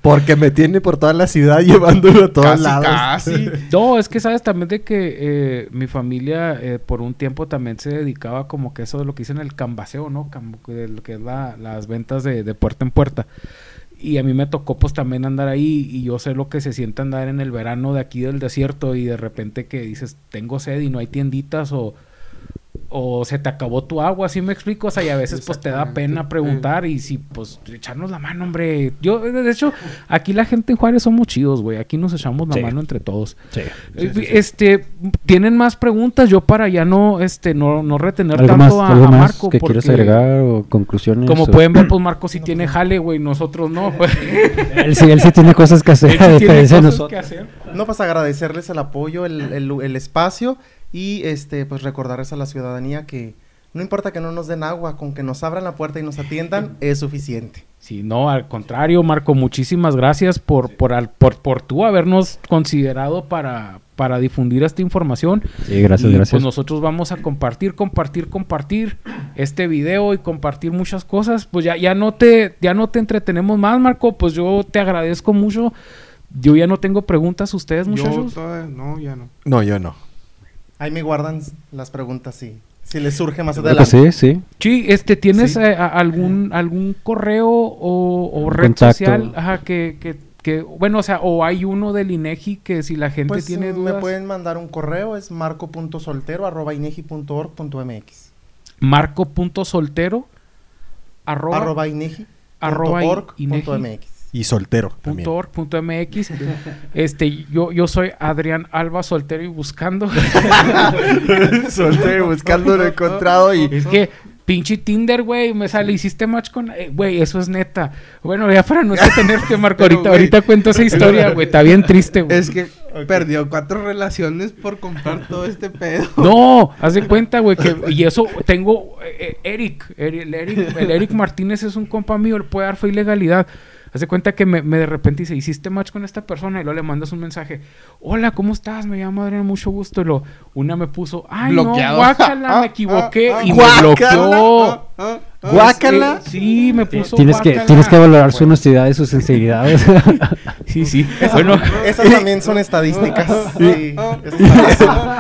Porque me tiene por toda la ciudad llevándolo a todos casi, lados. casi. No, es que sabes también de que eh, mi familia eh, por un tiempo también se dedicaba como que eso de lo que dicen el cambaseo, ¿no? Cam- de lo que es la- las ventas de, de puerta en puerta. Y a mí me tocó pues también andar ahí y yo sé lo que se siente andar en el verano de aquí del desierto y de repente que dices, tengo sed y no hay tienditas o, o se te acabó tu agua, así me explico, o sea, y a veces pues te da pena preguntar y si pues echarnos la mano, hombre. Yo, de hecho, aquí la gente en Juárez somos chidos, güey, aquí nos echamos la Sí. mano entre todos. Sí. Eh, Este, tienen más preguntas yo para ya no, este, no, no retener ¿Algo más, tanto a, algo a más Marco. que quieres porque, agregar o conclusiones? Como o- pueden ver, pues Marco sí tiene jale, güey, nosotros no. güey. Él sí, él sí tiene cosas que hacer, Él a sí tiene diferencia de cosas nosotros. que hacer. No, pues agradecerles el apoyo, el, el- el espacio y este pues recordarles a la ciudadanía que no importa que no nos den agua, con que nos abran la puerta y nos atiendan es suficiente. Sí, no, al contrario, Marco, muchísimas gracias por, por, al- por, por tú habernos considerado para, para difundir esta información. Sí, gracias, Y, gracias. Pues nosotros vamos a compartir, compartir, compartir este video y compartir muchas cosas. Pues ya, ya no te, ya no te entretenemos más, Marco. Pues yo te agradezco mucho. Yo ya no tengo preguntas. ¿Ustedes, Yo muchachos? todavía- no, ya no. No, yo no. Ahí me guardan las preguntas si, si les surge más que adelante. sí, sí. Sí, este, ¿tienes Sí. eh, algún, algún correo o, red contacto. social? Ajá, que, que, que, bueno, o sea, o hay uno del INEGI que si la gente Pues tiene dudas. me pueden mandar un correo, es marco.soltero arroba inegi.org.mx Marco.soltero arroba, arroba inegi Y soltero. punto también. org punto MX. Este, yo, yo soy Adrián Alba soltero y buscando. soltero, buscando lo encontrado y... es que pinche Tinder, güey, me sale, hiciste match con, eh, güey, eso es neta. Bueno, ya para no detenerte, Marco, ahorita, ahorita cuento esa historia, güey, está bien triste, güey. Es que perdió cuatro relaciones por comprar todo este pedo. No, haz de cuenta, güey, que y eso tengo eh, eh, Eric, Eri- el Eric, el Eric Martínez es un compa mío, él puede dar fe y legalidad. Haz de cuenta que me, me de repente dice, hiciste match con esta persona y luego le mandas un mensaje, hola, ¿cómo estás? Me llamo Adrián, mucho gusto. Y lo, una me puso, ay, Bloqueado. no, guácala, me equivoqué Ah, ah, y me bloqueó. Ah. Guácala. Eh, sí, me puso Tienes que, tienes que valorar su honestidad y sus sinceridades. Sí, sí. Bueno, Esas también son estadísticas. Sí,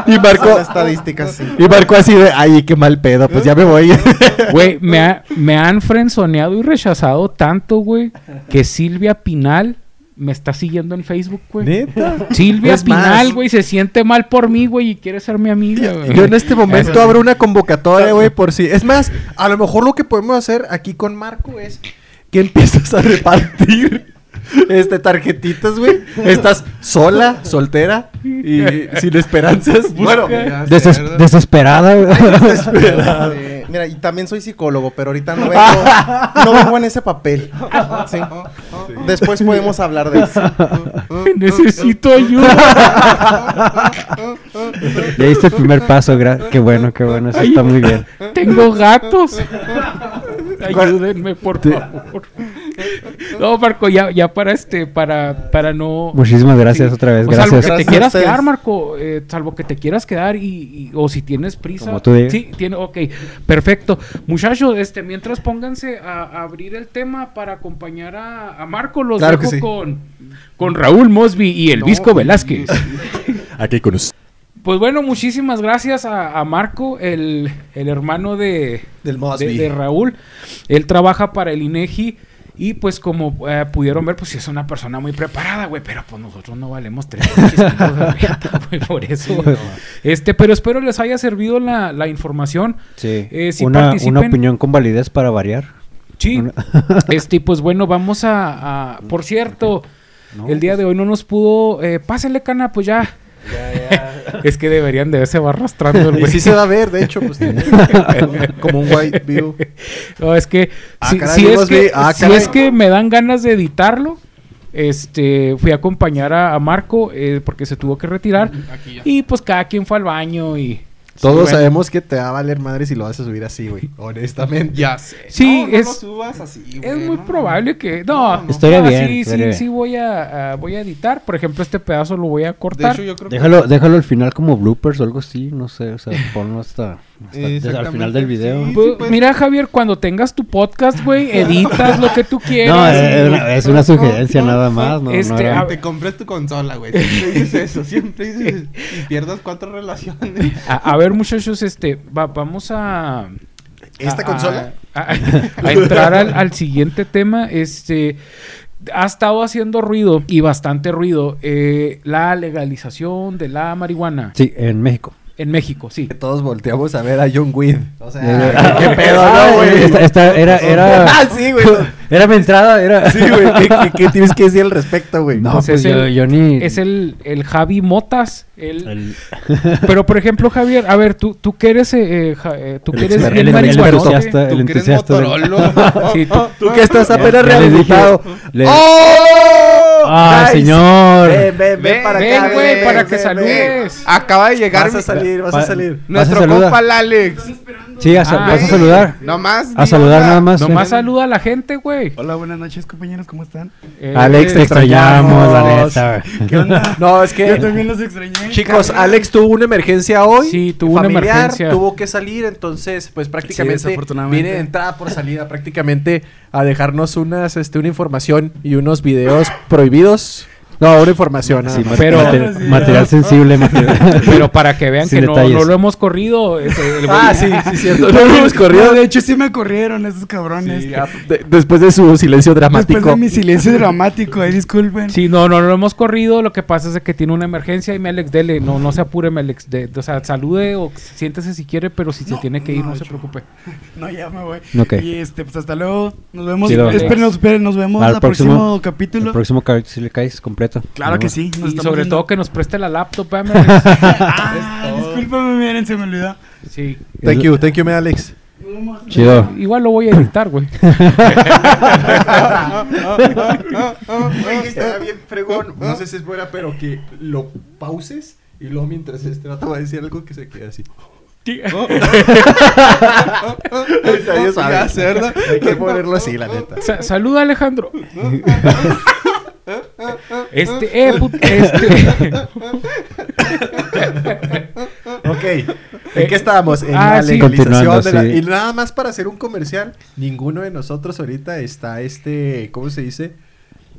Y Marco- son estadísticas, sí. Y Marco así de, ay, qué mal pedo, pues ya me voy. Güey, me, ha- me han frenzoneado y rechazado tanto, güey, que Silvia Pinal me está siguiendo en Facebook, güey. Neta. Silvia Es Pinal, güey, se siente mal por mí, güey, y quiere ser mi amiga, güey. Yo en este momento abro una convocatoria, güey, por si. Es más, a lo mejor lo que podemos hacer aquí con Marco es que empiezas a repartir este tarjetitas, güey. Estás sola, soltera y sin esperanzas. Bueno, Ya sé, Deses- ¿verdad? desesperada. Mira, y también soy psicólogo, pero ahorita no vengo, no vengo en ese papel. Sí. Después podemos hablar de eso. Necesito ayuda. ya diste el primer paso. gra- Qué bueno, qué bueno. Eso está muy bien. Tengo gatos. Ayúdenme, por favor. No, Marco, ya, ya para este, para, para no. Muchísimas gracias otra vez. O salvo que te Gracias quieras quedar, Marco, eh, salvo que te quieras quedar y, y- o si tienes prisa. Como tú digas. Sí, tiene, ok, perfecto. Muchachos, este, mientras pónganse a, a abrir el tema para acompañar a, a Marco, los Claro dejo sí. con, con Raúl Mosby y el No, Visco Velázquez. aquí con us- Pues bueno, muchísimas gracias a, a Marco, el, el hermano de, Del de, de Raúl. Él trabaja para el INEGI. Y pues como eh, pudieron ver, pues sí es una persona muy preparada, güey. Pero pues nosotros no valemos tres güey, por eso. Este, pero espero les haya servido la, la información. Sí. Eh, si una, una opinión con validez para variar. Sí. Una- Este, pues bueno, vamos a... a- por cierto, No, el día de hoy no nos pudo... Eh, pásele, cana, pues ya. es que deberían de verse va arrastrando el Y güey. sí se va a ver, de hecho, pues tiene como un white view. No, es que Ah, si, caray, si es que ah, si es que me dan ganas de editarlo, este fui a acompañar a, a Marco eh, porque se tuvo que retirar. Y pues cada quien fue al baño y Todos bueno. sabemos que te va a valer madre si lo vas a subir así, güey. Honestamente. Ya sé. Sí, no, no es- lo subas así, es güey, muy no. probable que no, No, no. Estaría bien, sí, sí, bien. sí voy a, voy a editar, por ejemplo este pedazo lo voy a De cortar. hecho, yo creo Déjalo, déjalo al final como bloopers o algo así. No sé, o sea, ponlo hasta, hasta- al final del video. sí. Pues, pues. Mira Javier, cuando tengas tu podcast, güey, editas lo que tú quieras. No, es una, es una sugerencia nada más. No, Este, era- te compres tu consola, güey. Siempre dices eso, siempre dices. Y pierdas cuatro relaciones. a, a ver muchachos, este, va- vamos a... ¿Esta a- consola? A, a- a entrar al, al siguiente tema. Este ha estado haciendo ruido y bastante ruido eh, la legalización de la marihuana Sí, en México. En México, sí. Que todos volteamos a ver a John Weed. O sea, qué ah, pedo, ah, ¿no, güey? esta- esta era, era, Ah, sí, güey. era mi entrada, era. Sí, güey. ¿Qué, qué- qué tienes que decir al respecto, güey? No, Pues pues, es yo, el- yo ni. Es el, el Javi Motas. el- el- Pero por ejemplo, Javier, a ver, tú, tú que eres, eh, eh, Ja- eh, tú que eres el- el entusiasta. Tú el que eres entusiasta tú- Tú que estás apenas rehabilitado. le- ¡Oh! ¡Ay, Nice. señor! Ven, ven, ven, Ven, para Ven, acá. güey, ven, para que ven, saludes. Acaba de llegar Vas a salir, vas a salir. nuestro ¿Vas a compa el Alex. Sí, a, Ah, vas a saludar. Nomás. A di saludar nada más. Nomás eh. saluda a la gente, güey. Hola, buenas noches, compañeros, ¿cómo están? Eh, Alex, te extrañamos, la neta. ¿Qué onda? No, es Yo que... también los extrañé. Chicos. Alex tuvo una emergencia hoy. Sí, tuvo una familiar, emergencia. Tuvo que salir, entonces, pues prácticamente desafortunadamente. viene de entrada por salida, prácticamente a dejarnos unas, este, una información y unos videos prohibidos. prohibidos. No, una información. Sí, Pero- mater- material sensible, material. Pero para que vean Sin que no, no lo hemos corrido. el Ah, sí, sí, cierto. No lo hemos corrido. No, de hecho, sí me corrieron esos cabrones. Sí, ah, de- después de su silencio dramático. Después de mi silencio dramático, ahí disculpen. Sí, no, no lo hemos corrido. Lo que pasa es que tiene una emergencia y me Alex, dele. No, no se apure, me Alex. De, o sea, salude o siéntese si quiere, pero si se tiene que ir, no, no, se yo- preocupe. No, ya me voy. Ok. Y este, pues hasta luego. Nos vemos. Esperen, esperen, nos vemos Al en el próximo- próximo, El capítulo. próximo ca- si le caes completo. Claro que sí. Y sobre viendo. todo que nos preste la laptop, ¿eh, me Alex? Ah, discúlpame, miren, se me olvidó. Sí. Thank you, thank you, me Alex. Chido. Igual lo voy a editar, güey. Bien fregón. No sé si es buena, pero que lo pauses y luego mientras este vato va a decir algo que se quede así. ¿verdad? Hay que ponerlo así, la neta. Sa- saluda, Alejandro. Este, eh, put- este. Ok. ¿En qué estábamos? En Ah, la sí. legalización de la... sí. Y nada más para hacer un comercial, ninguno de nosotros ahorita está este... ¿Cómo se dice?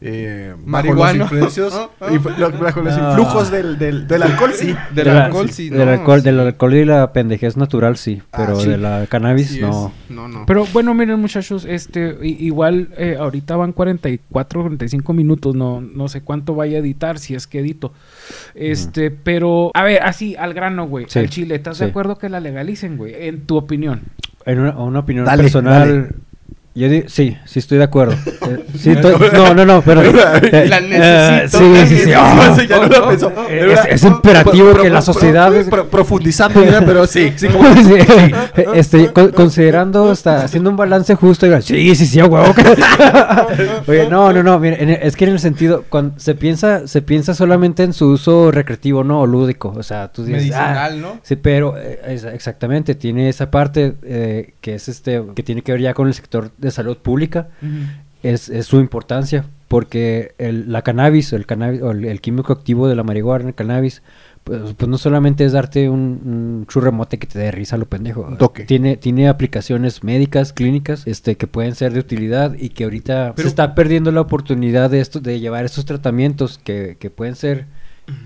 Eh, bajo Marihuano. los influencios, influ- lo- bajo los No. influjos del, del, del alcohol, sí. Del De la- alcohol, sí. Del no, alcohol, sí. del alcohol y la pendejez natural, sí. Ah, Pero sí. de la cannabis, no. es. No, no. Pero bueno, miren, muchachos, este, igual eh, ahorita van 44, 45 minutos, no, no sé cuánto vaya a editar, si es que edito. Este, pero, a ver, así, al grano, güey, Sí, al chile, ¿estás de acuerdo que la legalicen, güey? En tu opinión. En una, una opinión Dale, personal. dale. Yo di- sí, sí estoy de acuerdo. Eh, sí, estoy- no, no, no, pero. eh, La eh, necesito, sí, sí, sí. lo pensó. Es, imperativo Pro- que la sociedad. pro- pro- profundizando, pero sí, sí, como- Sí, este, con- considerando, está haciendo un balance justo. diga, sí, sí, sí, a huevo. que-". Oye, no, no, no. mire, en es que en el sentido, cuando se piensa, se piensa solamente en su uso recreativo, no, o lúdico. O sea, tú dices, ah, Medicinal, ¿no? Sí, pero eh, exactamente, tiene esa parte eh, que es este, que tiene que ver ya con el sector de salud pública, es, es su importancia, porque el, la cannabis, el cannabis, o el, el químico activo de la marihuana, el cannabis, pues, pues no solamente es darte un, un churremote que te dé risa lo pendejo. Toque. Tiene, tiene aplicaciones médicas, clínicas, este, que pueden ser de utilidad y que ahorita Pero- se está perdiendo la oportunidad de esto, de llevar estos tratamientos que, que pueden ser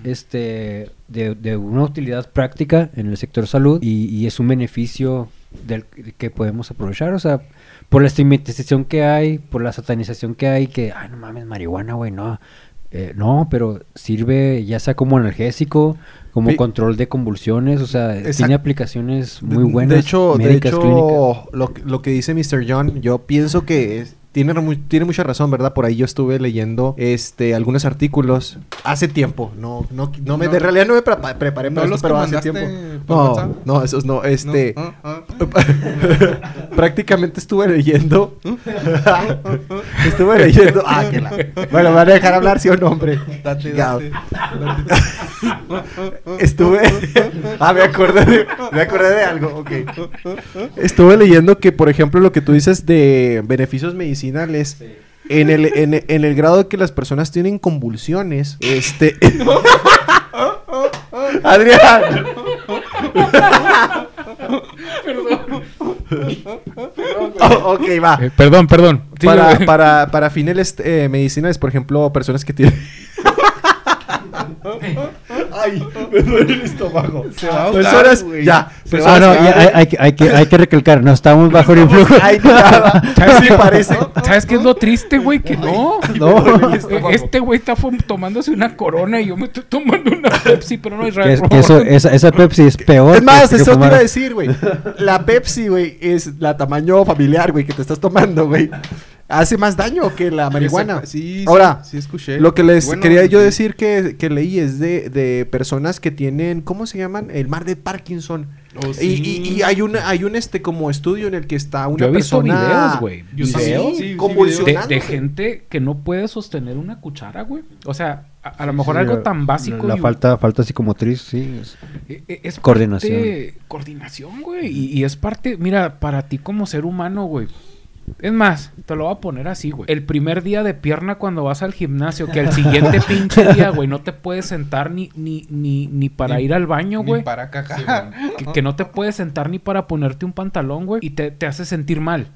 este de, de una utilidad práctica en el sector salud y, y es un beneficio del que podemos aprovechar, o sea, por la estigmatización que hay, por la satanización que hay, que, ay, no mames, marihuana, güey, no. Eh, no, pero sirve ya sea como analgésico, como Sí. control de convulsiones, o sea, Exacto. tiene aplicaciones muy De- buenas. De hecho, de médicas, clínicas. hecho lo, que- lo que dice Mr. John, yo pienso que es- tiene, tiene mucha razón, ¿verdad? Por ahí yo estuve leyendo este algunos artículos hace tiempo. No, no, no me, No. de realidad no me prepa- preparé ¿No esto, pero hace tiempo. No, WhatsApp? no, esos no. Este, No, ah, ah. prácticamente estuve leyendo. estuve leyendo. Ah, que la. Bueno, me van a dejar hablar, sí o no, hombre. Date, date. Estuve. ah, me acordé de, me acordé de algo, ok. Estuve leyendo que, por ejemplo, lo que tú dices de beneficios medicinales. En el, en, en el grado de que las personas tienen convulsiones, este... Adrián. Oh, ok, va. Eh, perdón, perdón. Sí, para, para, para fines eh, medicinales, por ejemplo, personas que tienen... Ay, me duele el estómago. Se va a ahogar, Personas, güey. ya. Se Ah, Personas no, que- ya hay, hay que- hay que, hay que recalcar, no estamos bajo el influjo. Ay, nada. Sí, parece. ¿Sabes qué es lo triste, güey? Que no. No. Este güey está tomándose una corona y yo me estoy tomando una Pepsi, pero no es Que, es- raro. que eso, esa, esa Pepsi es peor. Es más, que- que eso te fumar. iba a decir, güey. La Pepsi, güey, es la tamaño familiar, güey, que te estás tomando, güey. Hace más daño que la marihuana. Sí, sí, Ahora, sí escuché. Lo que les Bueno, quería yo decir que, que leí es de, de personas que tienen, ¿cómo se llaman? El mar de Parkinson. Oh, Y, sí. y- y hay un hay un este como estudio en el que está una Yo he visto persona videos, güey. Videos de, de gente que no puede sostener una cuchara, güey. O sea, a, a lo mejor Sí, algo la- tan básico. La, y- falta, falta psicomotriz, sí. es- e- e- es Coordinación. parte- coordinación, güey. Y, y es parte, mira, para ti como ser humano, güey. Es más, te lo voy a poner así, güey. El primer día de pierna cuando vas al gimnasio, que el siguiente pinche día, güey, no te puedes sentar ni, ni, ni, ni para Ni- ir al baño, Ni güey. para cagar. que, que no te puedes sentar ni para ponerte un pantalón, güey, y te, te hace sentir mal.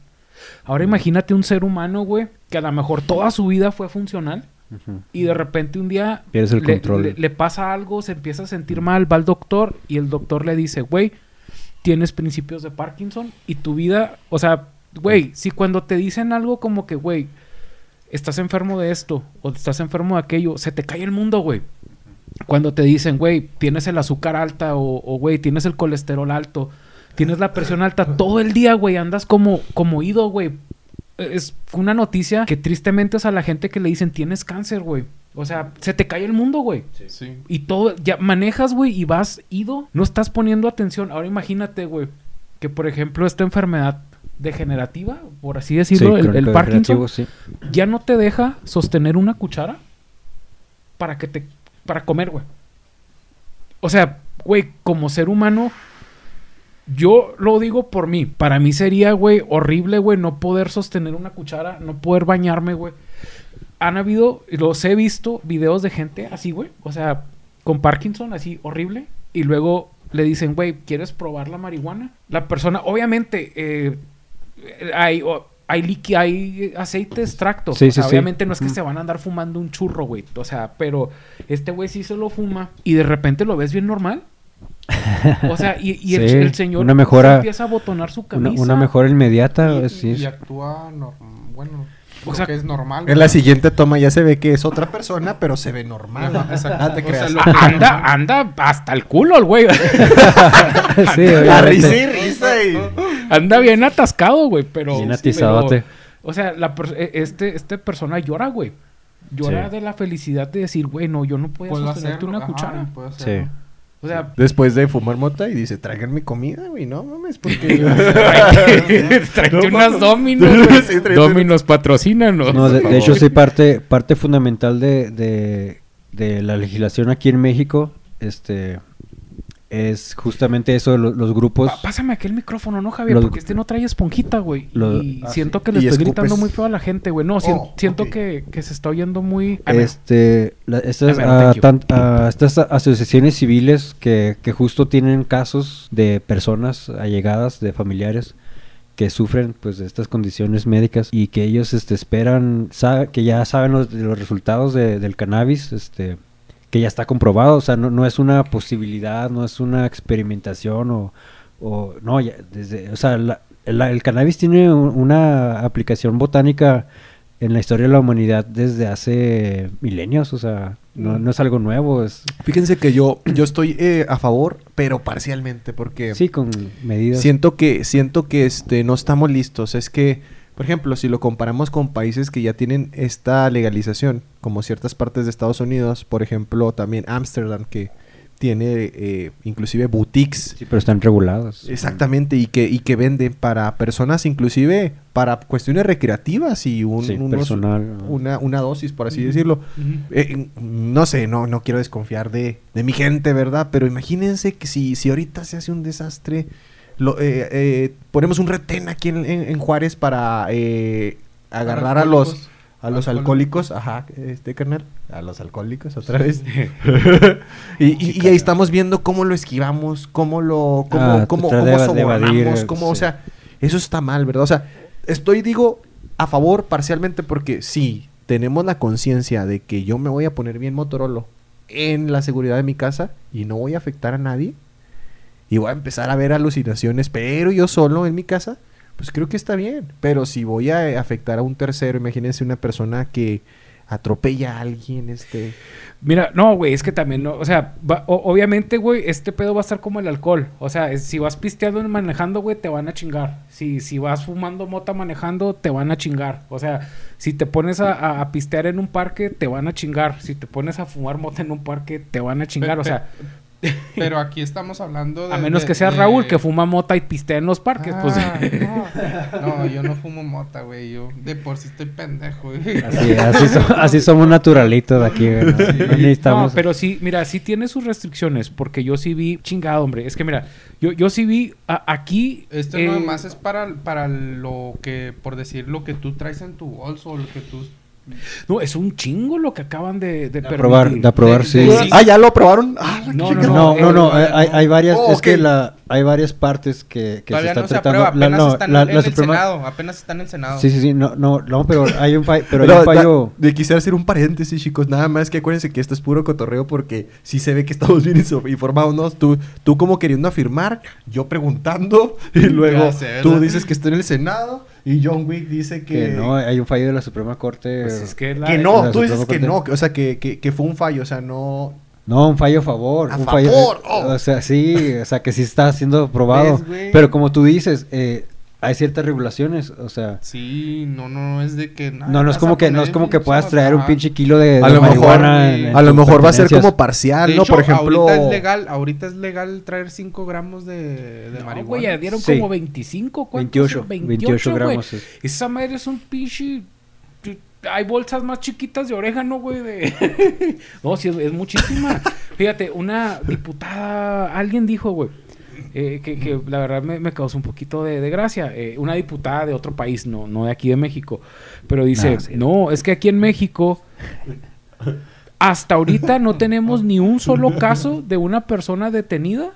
Ahora imagínate un ser humano, güey, que a lo mejor toda su vida fue funcional y de repente un día Pierdes el le, control. le- le pasa algo, se empieza a sentir mal, va al doctor y el doctor le dice, güey, tienes principios de Parkinson y tu vida, o sea, güey, si cuando te dicen algo como que, güey, estás enfermo de esto o estás enfermo de aquello, se te cae el mundo, güey. Cuando te dicen, güey, tienes el azúcar alta o, güey, tienes el colesterol alto, tienes la presión alta, todo el día, güey, andas como, como ido, güey. Es una noticia que tristemente es a la gente que le dicen, tienes cáncer, güey. O sea, se te cae el mundo, güey. Sí. Y todo, ya manejas, güey, y vas ido. No estás poniendo atención. Ahora imagínate, güey, que por ejemplo esta enfermedad degenerativa, por así decirlo, el, Parkinson, sí. ya no te deja sostener una cuchara para que te para comer, güey. O sea, güey, como ser humano yo lo digo por mí. Para mí sería, güey, horrible, güey, no poder sostener una cuchara, no poder bañarme, güey. Han habido, los he visto, videos de gente así, güey. O sea, con Parkinson, así, horrible. Y luego le dicen, güey, ¿quieres probar la marihuana? La persona, obviamente, eh, hay, o- hay, liqui- hay aceite extracto. Sí, o sea, sí, sí. obviamente no es que Ujú. se van a andar fumando un churro, güey. O sea, pero este güey sí se lo fuma y de repente lo ves bien normal. O sea, y, y el, Sí, el señor una mejora- se empieza a botonar su Una, camisa. una mejora inmediata. Y, sí, y actúa norm- bueno, O sea, que es normal. En la siguiente toma ya se ve que es otra persona, pero se ve normal. Exacto. Ah, te O sea, creas. lo- A- anda, anda hasta el culo el güey. sí, La risa y risa y... anda bien atascado, güey, pero... Bien atizadote. o sea, la per- e- este, este persona llora, güey. Llora Sí. de la felicidad de decir, güey, no, yo no puedo puedo sostenerte hacerlo. una ajá, cuchara. puedo Sí. O sea, Después de fumar mota y dice, tráiganme comida, güey, no mames, porque... tráete unas dominos. Sí, Dominos, patrocínanos. No, de, de hecho, sí, parte, parte fundamental de, de, de la legislación aquí en México este, es justamente eso, lo- los grupos... Pa- pásame aquel micrófono, ¿no, Javier? Los- Porque este no trae esponjita, güey. Lo- y ah, siento sí. que le estoy escupes. gritando muy feo a la gente, güey. No, Oh, siento que, que se está oyendo muy... No. Este, la- estas, A ver, ah, tan- ah, estas asociaciones civiles que, que justo tienen casos de personas allegadas, de familiares que sufren pues de estas condiciones médicas y que ellos este, esperan, que ya saben los, los resultados de- del cannabis, este, que ya está comprobado, o sea, no, no es una posibilidad, no es una experimentación o, o no, ya desde, o sea, la- la- el cannabis tiene un- una aplicación botánica en la historia de la humanidad desde hace milenios, o sea, no, no es algo nuevo, es Fíjense que yo, yo estoy eh, a favor, pero parcialmente, porque... sí con medidas. Siento que, siento que este, no estamos listos. Es que, por ejemplo, si lo comparamos con países que ya tienen esta legalización, como ciertas partes de Estados Unidos, por ejemplo, también Ámsterdam, que tiene eh, inclusive boutiques. Sí, pero están reguladas. Exactamente, y que, y que venden para personas, inclusive para cuestiones recreativas y un, Sí, unos- personal. una, una dosis, por así decirlo. Eh, no sé, no, no quiero desconfiar de, de mi gente, ¿verdad? Pero imagínense que si, si ahorita se hace un desastre, lo, eh, eh, ponemos un retén aquí en, en- en Juárez para eh, agarrar a los, alcohólicos. a los Alcohólicos. ajá, este carnal, a los alcohólicos otra vez. y, y- y ahí estamos viendo cómo lo esquivamos, cómo lo, cómo, Ah, cómo, tratar cómo de- de sobornamos, evadir, cómo, o sea, eso está mal, ¿verdad? O sea, estoy, digo, a favor parcialmente porque sí, tenemos la conciencia de que yo me voy a poner bien Motorola en la seguridad de mi casa y no voy a afectar a nadie y voy a empezar a ver alucinaciones, pero yo solo en mi casa, pues creo que está bien. Pero si voy a eh, afectar a un tercero, imagínense una persona que atropella a alguien, este... Mira, no, güey, es que también, no, o sea, va- o- obviamente, güey, este pedo va a estar como el alcohol. O sea, es- si vas pisteando y manejando, güey, te van a chingar. Si, si vas fumando mota manejando, te van a chingar. O sea, si te pones a, a- a pistear en un parque, te van a chingar. Si te pones a fumar mota en un parque, te van a chingar. O sea, Pero aquí estamos hablando de... a menos de- que seas de- Raúl, que fuma mota y pistea en los parques, pues... Ah, no. No, yo no fumo mota, güey. Yo de por sí estoy pendejo, güey. Así, así, so- así somos naturalitos de aquí, güey. No, no necesitamos. No, pero sí, mira, sí tiene sus restricciones, porque yo sí vi, chingado, hombre, es que mira, yo, yo sí vi a- aquí... Esto eh, es para, para lo que, por decir, lo que tú traes en tu bolso, lo que tú... No, es un chingo lo que acaban de, de De aprobar, de aprobar, De- sí. Ah, ¿ya lo aprobaron? Ah, la No. No, no, no, eh, hay, hay varias, Oh, es que la, hay varias partes que, se no están se tratando. aprueba, La- apenas no, están la- en la el Suprema- Senado, apenas está en el Senado. Sí, sí, sí, no, no, no, pero hay un fallo, pero hay da- de- quisiera hacer un paréntesis, chicos. Nada más que acuérdense que esto es puro cotorreo porque sí se ve que estamos bien informados, ¿no? Tú, tú como queriendo afirmar, yo preguntando, y luego sé, tú dices que está en el Senado y John Wick dice que... Que no, hay un fallo de la Suprema Corte. Pues es que la- que no, la tú dices que no, que- o sea, que, que, que fue un fallo, o sea, no... No, un fallo a favor. A un favor, fallo, oh. O sea, sí, o sea, que sí está siendo aprobado. Pero como tú dices, eh, hay ciertas regulaciones, o sea, Sí, no, no, es de que... no, no es como que no es como que puedas traer un pinche kilo kilo de, A de lo mejor, marihuana. en- en A lo mejor va a ser como parcial, De ¿no? hecho, Por ejemplo... ahorita es legal, ahorita es legal traer 5 gramos de, de No, marihuana. güey, ya dieron Sí. como 25, ¿cuántos? 28, 28, 28 güey. gramos. Esa madre es un pinche... Hay bolsas más chiquitas de orégano, güey, de... no, sí, es, es muchísima. Fíjate, una diputada, alguien dijo, güey, eh, que, que la verdad me, me causó un poquito de, de gracia. eh, una diputada de otro país, no, no de aquí de México. Pero dice, No, sí. no, es que aquí en México, hasta ahorita no tenemos ni un solo caso de una persona detenida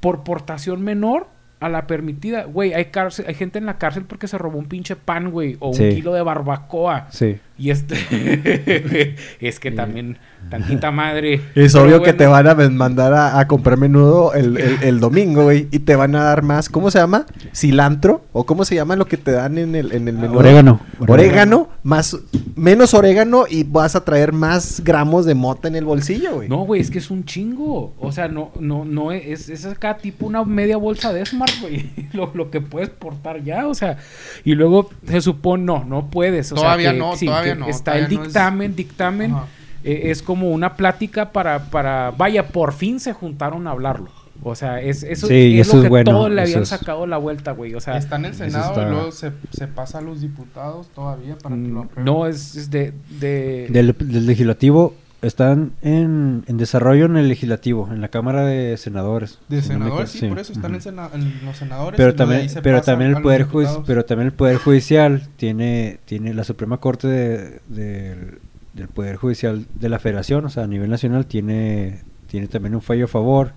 por portación menor a la permitida. Güey, hay, cárcel, hay gente en la cárcel porque se robó un pinche pan, güey, o un kilo de barbacoa. Sí. Y este... es que también, tantita madre. Es obvio que te van a mandar a, a comprar menudo el, el- el domingo, güey. Y te van a dar más, ¿cómo se llama? Cilantro. ¿O cómo se llama lo que te dan en el, en el menú? Orégano. Orégano, más, menos orégano y vas a traer más gramos de mota en el bolsillo, güey. No, güey, es que es un chingo. O sea, no, no, no es, es acá tipo una media bolsa de Smart, güey. Lo, lo que puedes portar ya, o sea. Y luego se supone, no, no puedes. O sea, Todavía que- no, sí, todavía no, Está el todavía no es- dictamen, dictamen. Ajá. eh, es como una plática para, para, vaya, por fin se juntaron a hablarlo. O sea, es, eso, Sí, es eso lo es que bueno, todos le habían es- sacado la vuelta, güey. O sea, Está en el Senado está- y luego se, se pasa a los diputados todavía para que lo mm, aprueben. no es, es de... de Del, del legislativo están en, en desarrollo en el legislativo, en la Cámara de Senadores. De si no me senadores, sí, por eso están en, los senadores. Pero también, pero el poder Judi- diputados. pero también el poder judicial tiene tiene la Suprema Corte de- del- del poder judicial de la Federación, o sea, a nivel nacional tiene tiene también un fallo a favor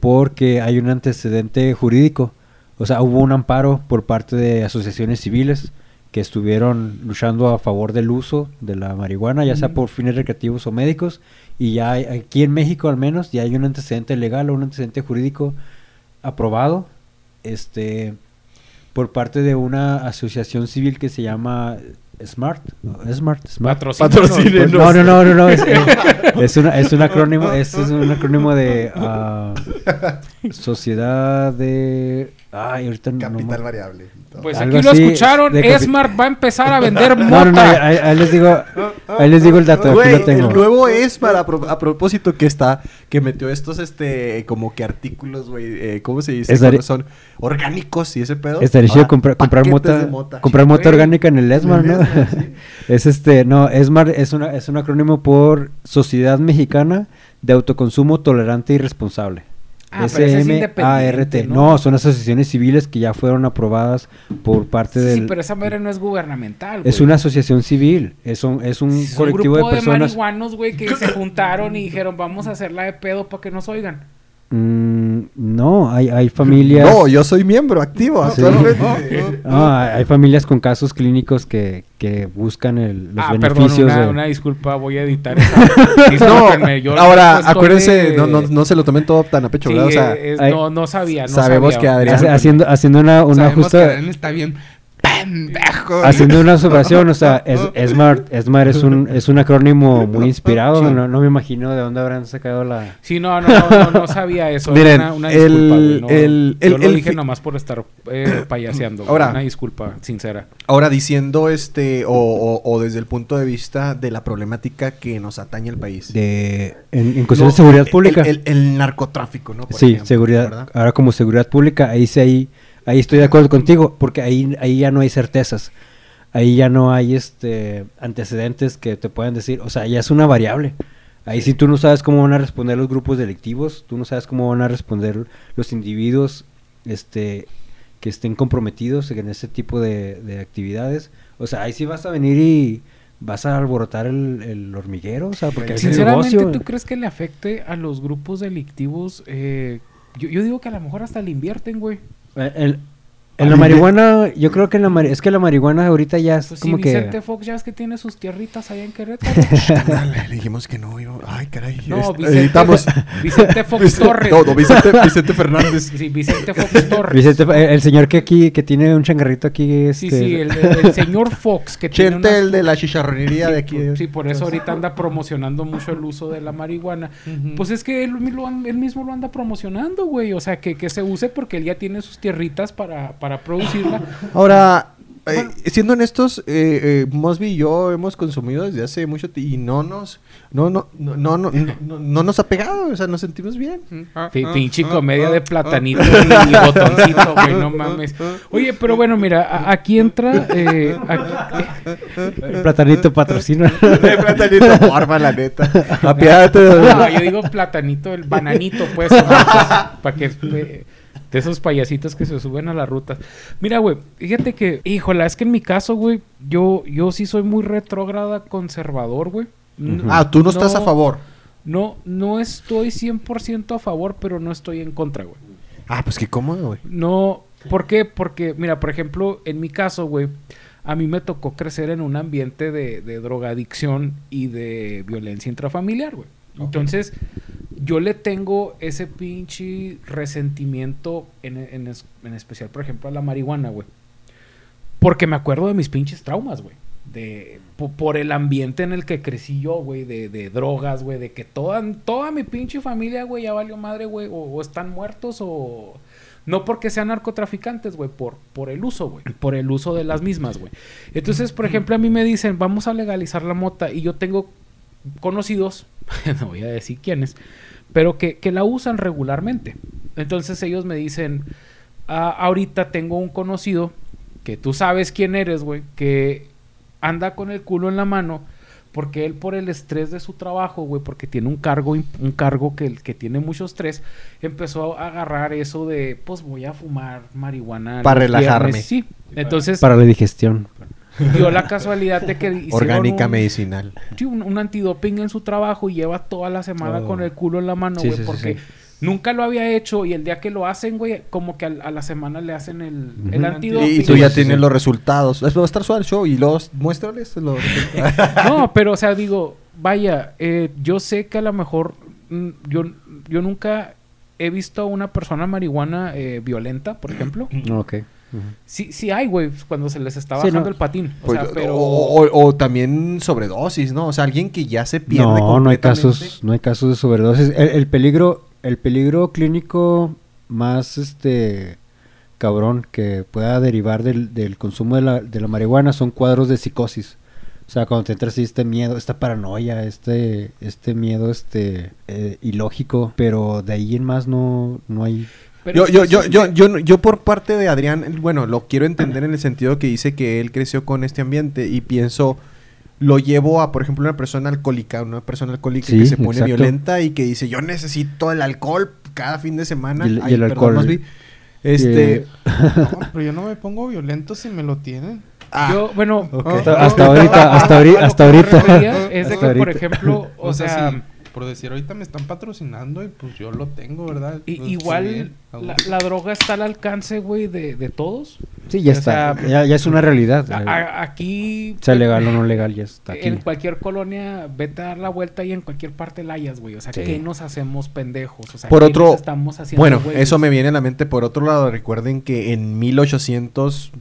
porque hay un antecedente jurídico, o sea, hubo un amparo por parte de asociaciones civiles que estuvieron luchando a favor del uso de la marihuana, ya sea por fines recreativos o médicos, y ya hay- aquí en México al menos ya hay un antecedente legal o un antecedente jurídico aprobado este por parte de una asociación civil que se llama Smart ¿no? Smart Smart. No no no no, no, es, es- es una- es un acrónimo es, es un acrónimo de ah, sociedad de ay ahorita no- no Capital variable. Pues aquí lo así, escucharon. Smart va a empezar a vender no, mota. no, no, ahí, ahí les digo ahí les digo el dato aquí Güey, lo tengo el nuevo es para a, pro- a propósito que está que metió estos este como que artículos, güey, eh, ¿cómo se dice? Cuando son orgánicos y ese pedo. Estaría chido Ahora, comprar, mota, comprar mota orgánica en el ESMAR, ¿no? ESMAR, sí. es este, no, ESMAR es una, es un acrónimo por Sociedad Mexicana de Autoconsumo Tolerante y Responsable. Ah, ese es SMART. ¿no? No, son asociaciones civiles que ya fueron aprobadas por parte Sí, del... pero esa madre no es gubernamental. es güey. una asociación civil, es un, es un Es un colectivo grupo de personas... marihuanos, güey, que se juntaron y dijeron, vamos a hacerla de pedo para que nos oigan. Mm, no, hay, hay familias... No, yo soy miembro activo Sí. actualmente. No, hay, familias con casos clínicos que, que buscan el, los ah, perdón, beneficios una, de... una disculpa, voy a editar esa. No, yo ahora acuérdense, de- no, no, no se lo tomen todo tan a pecho, Sí, ¿verdad? O sea, es- hay- no, no sabía, no sabemos sabía. que Adrián- haciendo, haciendo una, una justa... Adrián está bien pendejo. Haciendo una observación, o sea, es, Smart, Smart es un, es un acrónimo muy inspirado, no, no me imagino de dónde habrán sacado la... Sí, no, no, no, no, no sabía eso. Miren, una, una el- disculpa, güey. no, el- yo el- lo el dije fi- nomás por estar eh, payaseando. Ahora- Una disculpa sincera. Ahora diciendo este, o, o- o desde el punto de vista de la problemática que nos atañe al país. De, en, en cuestión de seguridad pública. El, el- el narcotráfico, ¿no? Por sí, ejemplo, seguridad. ¿verdad? Ahora como seguridad pública, ahí sí ahí, ahí estoy de acuerdo contigo, porque ahí, ahí ya no hay certezas. Ahí ya no hay este antecedentes que te puedan decir, o sea, ya es una variable. Ahí sí tú no sabes cómo van a responder los grupos delictivos, tú no sabes cómo van a responder los individuos este que estén comprometidos en ese tipo de, de actividades. O sea, ahí sí vas a venir y vas a alborotar el, hormiguero, o sea, porque Sinceramente. ¿tú crees que le afecte a los grupos delictivos? Eh, yo, yo digo que a lo mejor hasta le invierten, güey. Eh, el- en la marihuana, yo creo que en la mari- es que la marihuana ahorita ya es Pues como sí, que Vicente Fox ya es que tiene sus tierritas allá en Querétaro. Le dijimos que no. iba- Ay, caray. No, este, Vicente, editamos. Vicente Fox Vicente- Torres. No, no, Vicente, Vicente Fernández. Sí, Vicente Fox Torres. Vicente, el, el señor que aquí que tiene un changarrito aquí Sí, este, sí, el, el señor Fox que tiene Chente, unas- el de la chicharronería de aquí. Sí, por eso ahorita anda promocionando mucho el uso de la marihuana. Pues es que él, él mismo lo anda promocionando, güey. O sea, que, que se use porque él ya tiene sus tierritas para, para producirla. Ahora, eh, siendo honestos, eh, eh, Mosby y yo hemos consumido desde hace mucho tiempo y no nos, no, no, no, no, no, no, no nos ha pegado, o sea, nos sentimos bien. Pi- pinche comedia de platanito y botoncito, güey, no mames. Oye, pero bueno, mira, aquí entra... eh, aquí- el platanito patrocina. Platanito, porfa, la neta. Apiádate de No, yo digo platanito, el bananito, pues. para que. De esos payasitos que se suben a las rutas. Mira, güey, fíjate que, híjola, es que en mi caso, güey, yo, yo sí soy muy retrógrada conservador, güey. Ah, tú no estás a favor. No, no estoy 100% a favor, pero no estoy en contra, güey. Ah, pues qué cómodo, güey. No, ¿por qué? Porque, mira, por ejemplo, en mi caso, güey, a mí me tocó crecer en un ambiente de, de drogadicción y de violencia intrafamiliar, güey. Entonces, yo le tengo ese pinche resentimiento, en, en en especial, por ejemplo, a la marihuana, güey. Porque me acuerdo de mis pinches traumas, güey. De, po- por el ambiente en el que crecí yo, güey, de, de drogas, güey, de que toda, toda mi pinche familia, güey, ya valió madre, güey, o, o están muertos o... No porque sean narcotraficantes, güey, por, por el uso, güey, por el uso de las mismas, güey. Entonces, por ejemplo, a mí me dicen, vamos a legalizar la mota y yo tengo conocidos, no voy a decir quiénes, pero que, que la usan regularmente. Entonces ellos me dicen, "Ah, ahorita tengo un conocido que tú sabes quién eres, güey, que anda con el culo en la mano porque él por el estrés de su trabajo, güey, porque tiene un cargo, un cargo que, que tiene mucho estrés, empezó a agarrar eso de, pues voy a fumar marihuana. Para relajarme. viernes". Sí, entonces Para la digestión. Dio la casualidad de que hicieron Orgánica un- medicinal. sí, un, un antidoping en su trabajo y lleva toda la semana Oh. con el culo en la mano, Sí, güey, sí, sí, porque sí. nunca lo había hecho y el día que lo hacen, güey, como que al- a, la semana le hacen el, el antidoping. Y tú ya tienes sí. los resultados. Es- Va a estar suave el show y los muéstrales los. No, pero o sea, digo, vaya, eh, yo sé que a lo mejor mm, yo, yo nunca he visto a una persona marihuana eh, violenta, por ejemplo. Ok. Sí, sí hay, güey, cuando se les está Sí, bajando no. el patín. O Pues, sea, pero... o, o- o también sobredosis, ¿no? O sea, alguien que ya se pierde No, no hay casos, no hay casos de sobredosis. El, el peligro, el peligro clínico más este cabrón que pueda derivar del, del consumo de la, de la marihuana son cuadros de psicosis. O sea, cuando te entra así este miedo, esta paranoia, este, este miedo este eh, ilógico, pero de ahí en más no, no hay pero Yo, yo, yo, yo, yo, yo por parte de Adrián, bueno, lo quiero entender en el sentido que dice que él creció con este ambiente y pienso, lo llevo a, por ejemplo, una persona alcohólica, una persona alcohólica Sí, que se pone exacto. violenta y que dice, yo necesito el alcohol cada fin de semana. Y el- y Ay, el perdón, alcohol. Este, No, pero yo no me pongo violento si me lo tienen. ah, Yo, bueno, hasta, hasta ahorita, hasta ahorita, hasta ahorita. es de Hasta que, por ejemplo, o, sea, sí, por decir, ahorita me están patrocinando y pues yo lo tengo, ¿verdad? Pues, igual bien, la, droga está al alcance, güey, de, de todos. Sí, ya o está, sea, ya, ya es una realidad. A- eh, a- aquí... sea legal o no legal, ya está aquí. En cualquier colonia, vete a dar la vuelta y en cualquier parte la hayas, güey. O sea, Sí. ¿qué nos hacemos pendejos? O sea, Por ¿qué otro- nos estamos haciendo, bueno, güeyes? eso me viene a la mente. Por otro lado, recuerden que en 1800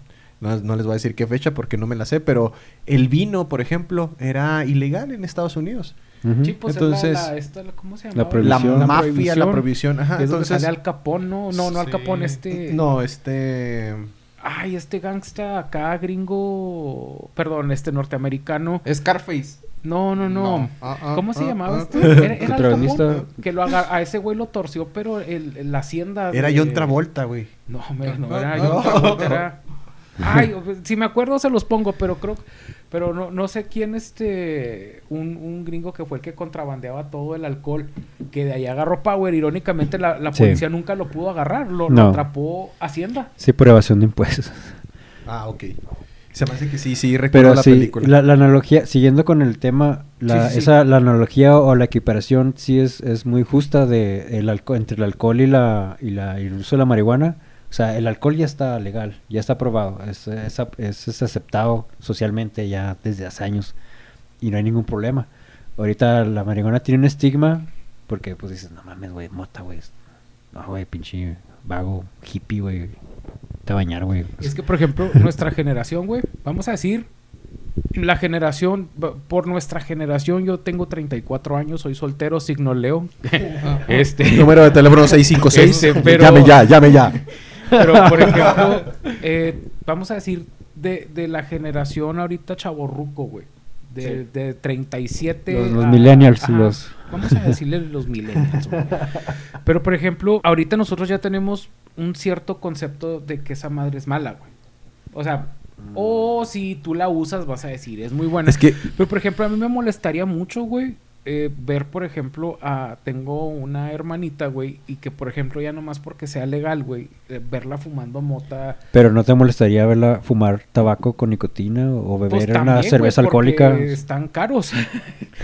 No, no les voy a decir qué fecha porque no me la sé, pero el vino, por ejemplo, era ilegal en Estados Unidos. Ujú. Sí, pues Entonces, es la, la- esta, la- ¿cómo se la llama? prohibición. La mafia, la prohibición. Ajá, es donde entonces, sale Al Capón, ¿no? No, no Al Sí. Capón, este... no, este... Ay, este gangsta acá, gringo... Perdón, este norteamericano. Scarface. No, no, no. No. Ah, ah, ¿Cómo se ah, llamaba este? Era, era Al. Capone, que lo a ese güey lo torció, pero el, el- la hacienda... Era de- John Travolta, güey. No, me- no, No, era no. John Travolta, era... Ay, si me acuerdo se los pongo, pero creo... Pero no, no sé quién este... Un, un gringo que fue el que contrabandeaba todo el alcohol. Que de ahí agarró Power. Irónicamente la, la Sí. policía nunca lo pudo agarrar. Lo, atrapó Hacienda. Sí, por evasión de impuestos. Ah, ok. Se me hace que sí, sí, recuerdo Pero la sí, película. la, la analogía, siguiendo con el tema, la, Sí, sí, sí. esa, la analogía o la equiparación sí es, es muy justa de el alco- entre el alcohol y la, y la y el uso de la marihuana. O sea, el alcohol ya está legal, ya está aprobado, es, aceptado socialmente ya desde hace años y no hay ningún problema. Ahorita la marihuana tiene un estigma porque pues dices, no mames, güey, mota, güey. No, güey, pinche vago, hippie, güey. Te a bañar, güey. Es que, por ejemplo, nuestra generación, güey, vamos a decir, la generación, por nuestra generación, yo tengo 34 años, soy soltero, signo Leo. este, Número de teléfono 656. Este, pero- Llame ya, llame ya. Pero, por ejemplo, eh, vamos a decir, de, de la generación ahorita chaborruco, güey. De, de 37 Los- los a- millennials, ajá, los- Vamos a decirle los millennials, güey. Pero, por ejemplo, ahorita nosotros ya tenemos un cierto concepto de que esa madre es mala, güey. O sea, o si tú la usas, vas a decir, es muy buena. Es que Pero, por ejemplo, a mí me molestaría mucho, güey, eh, ver, por ejemplo, a... Tengo una hermanita, güey, y que, por ejemplo, ya nomás porque sea legal, güey, eh, verla fumando mota... Pero no te molestaría verla fumar tabaco con nicotina o beber pues, una también, güey, cerveza alcohólica. están caros.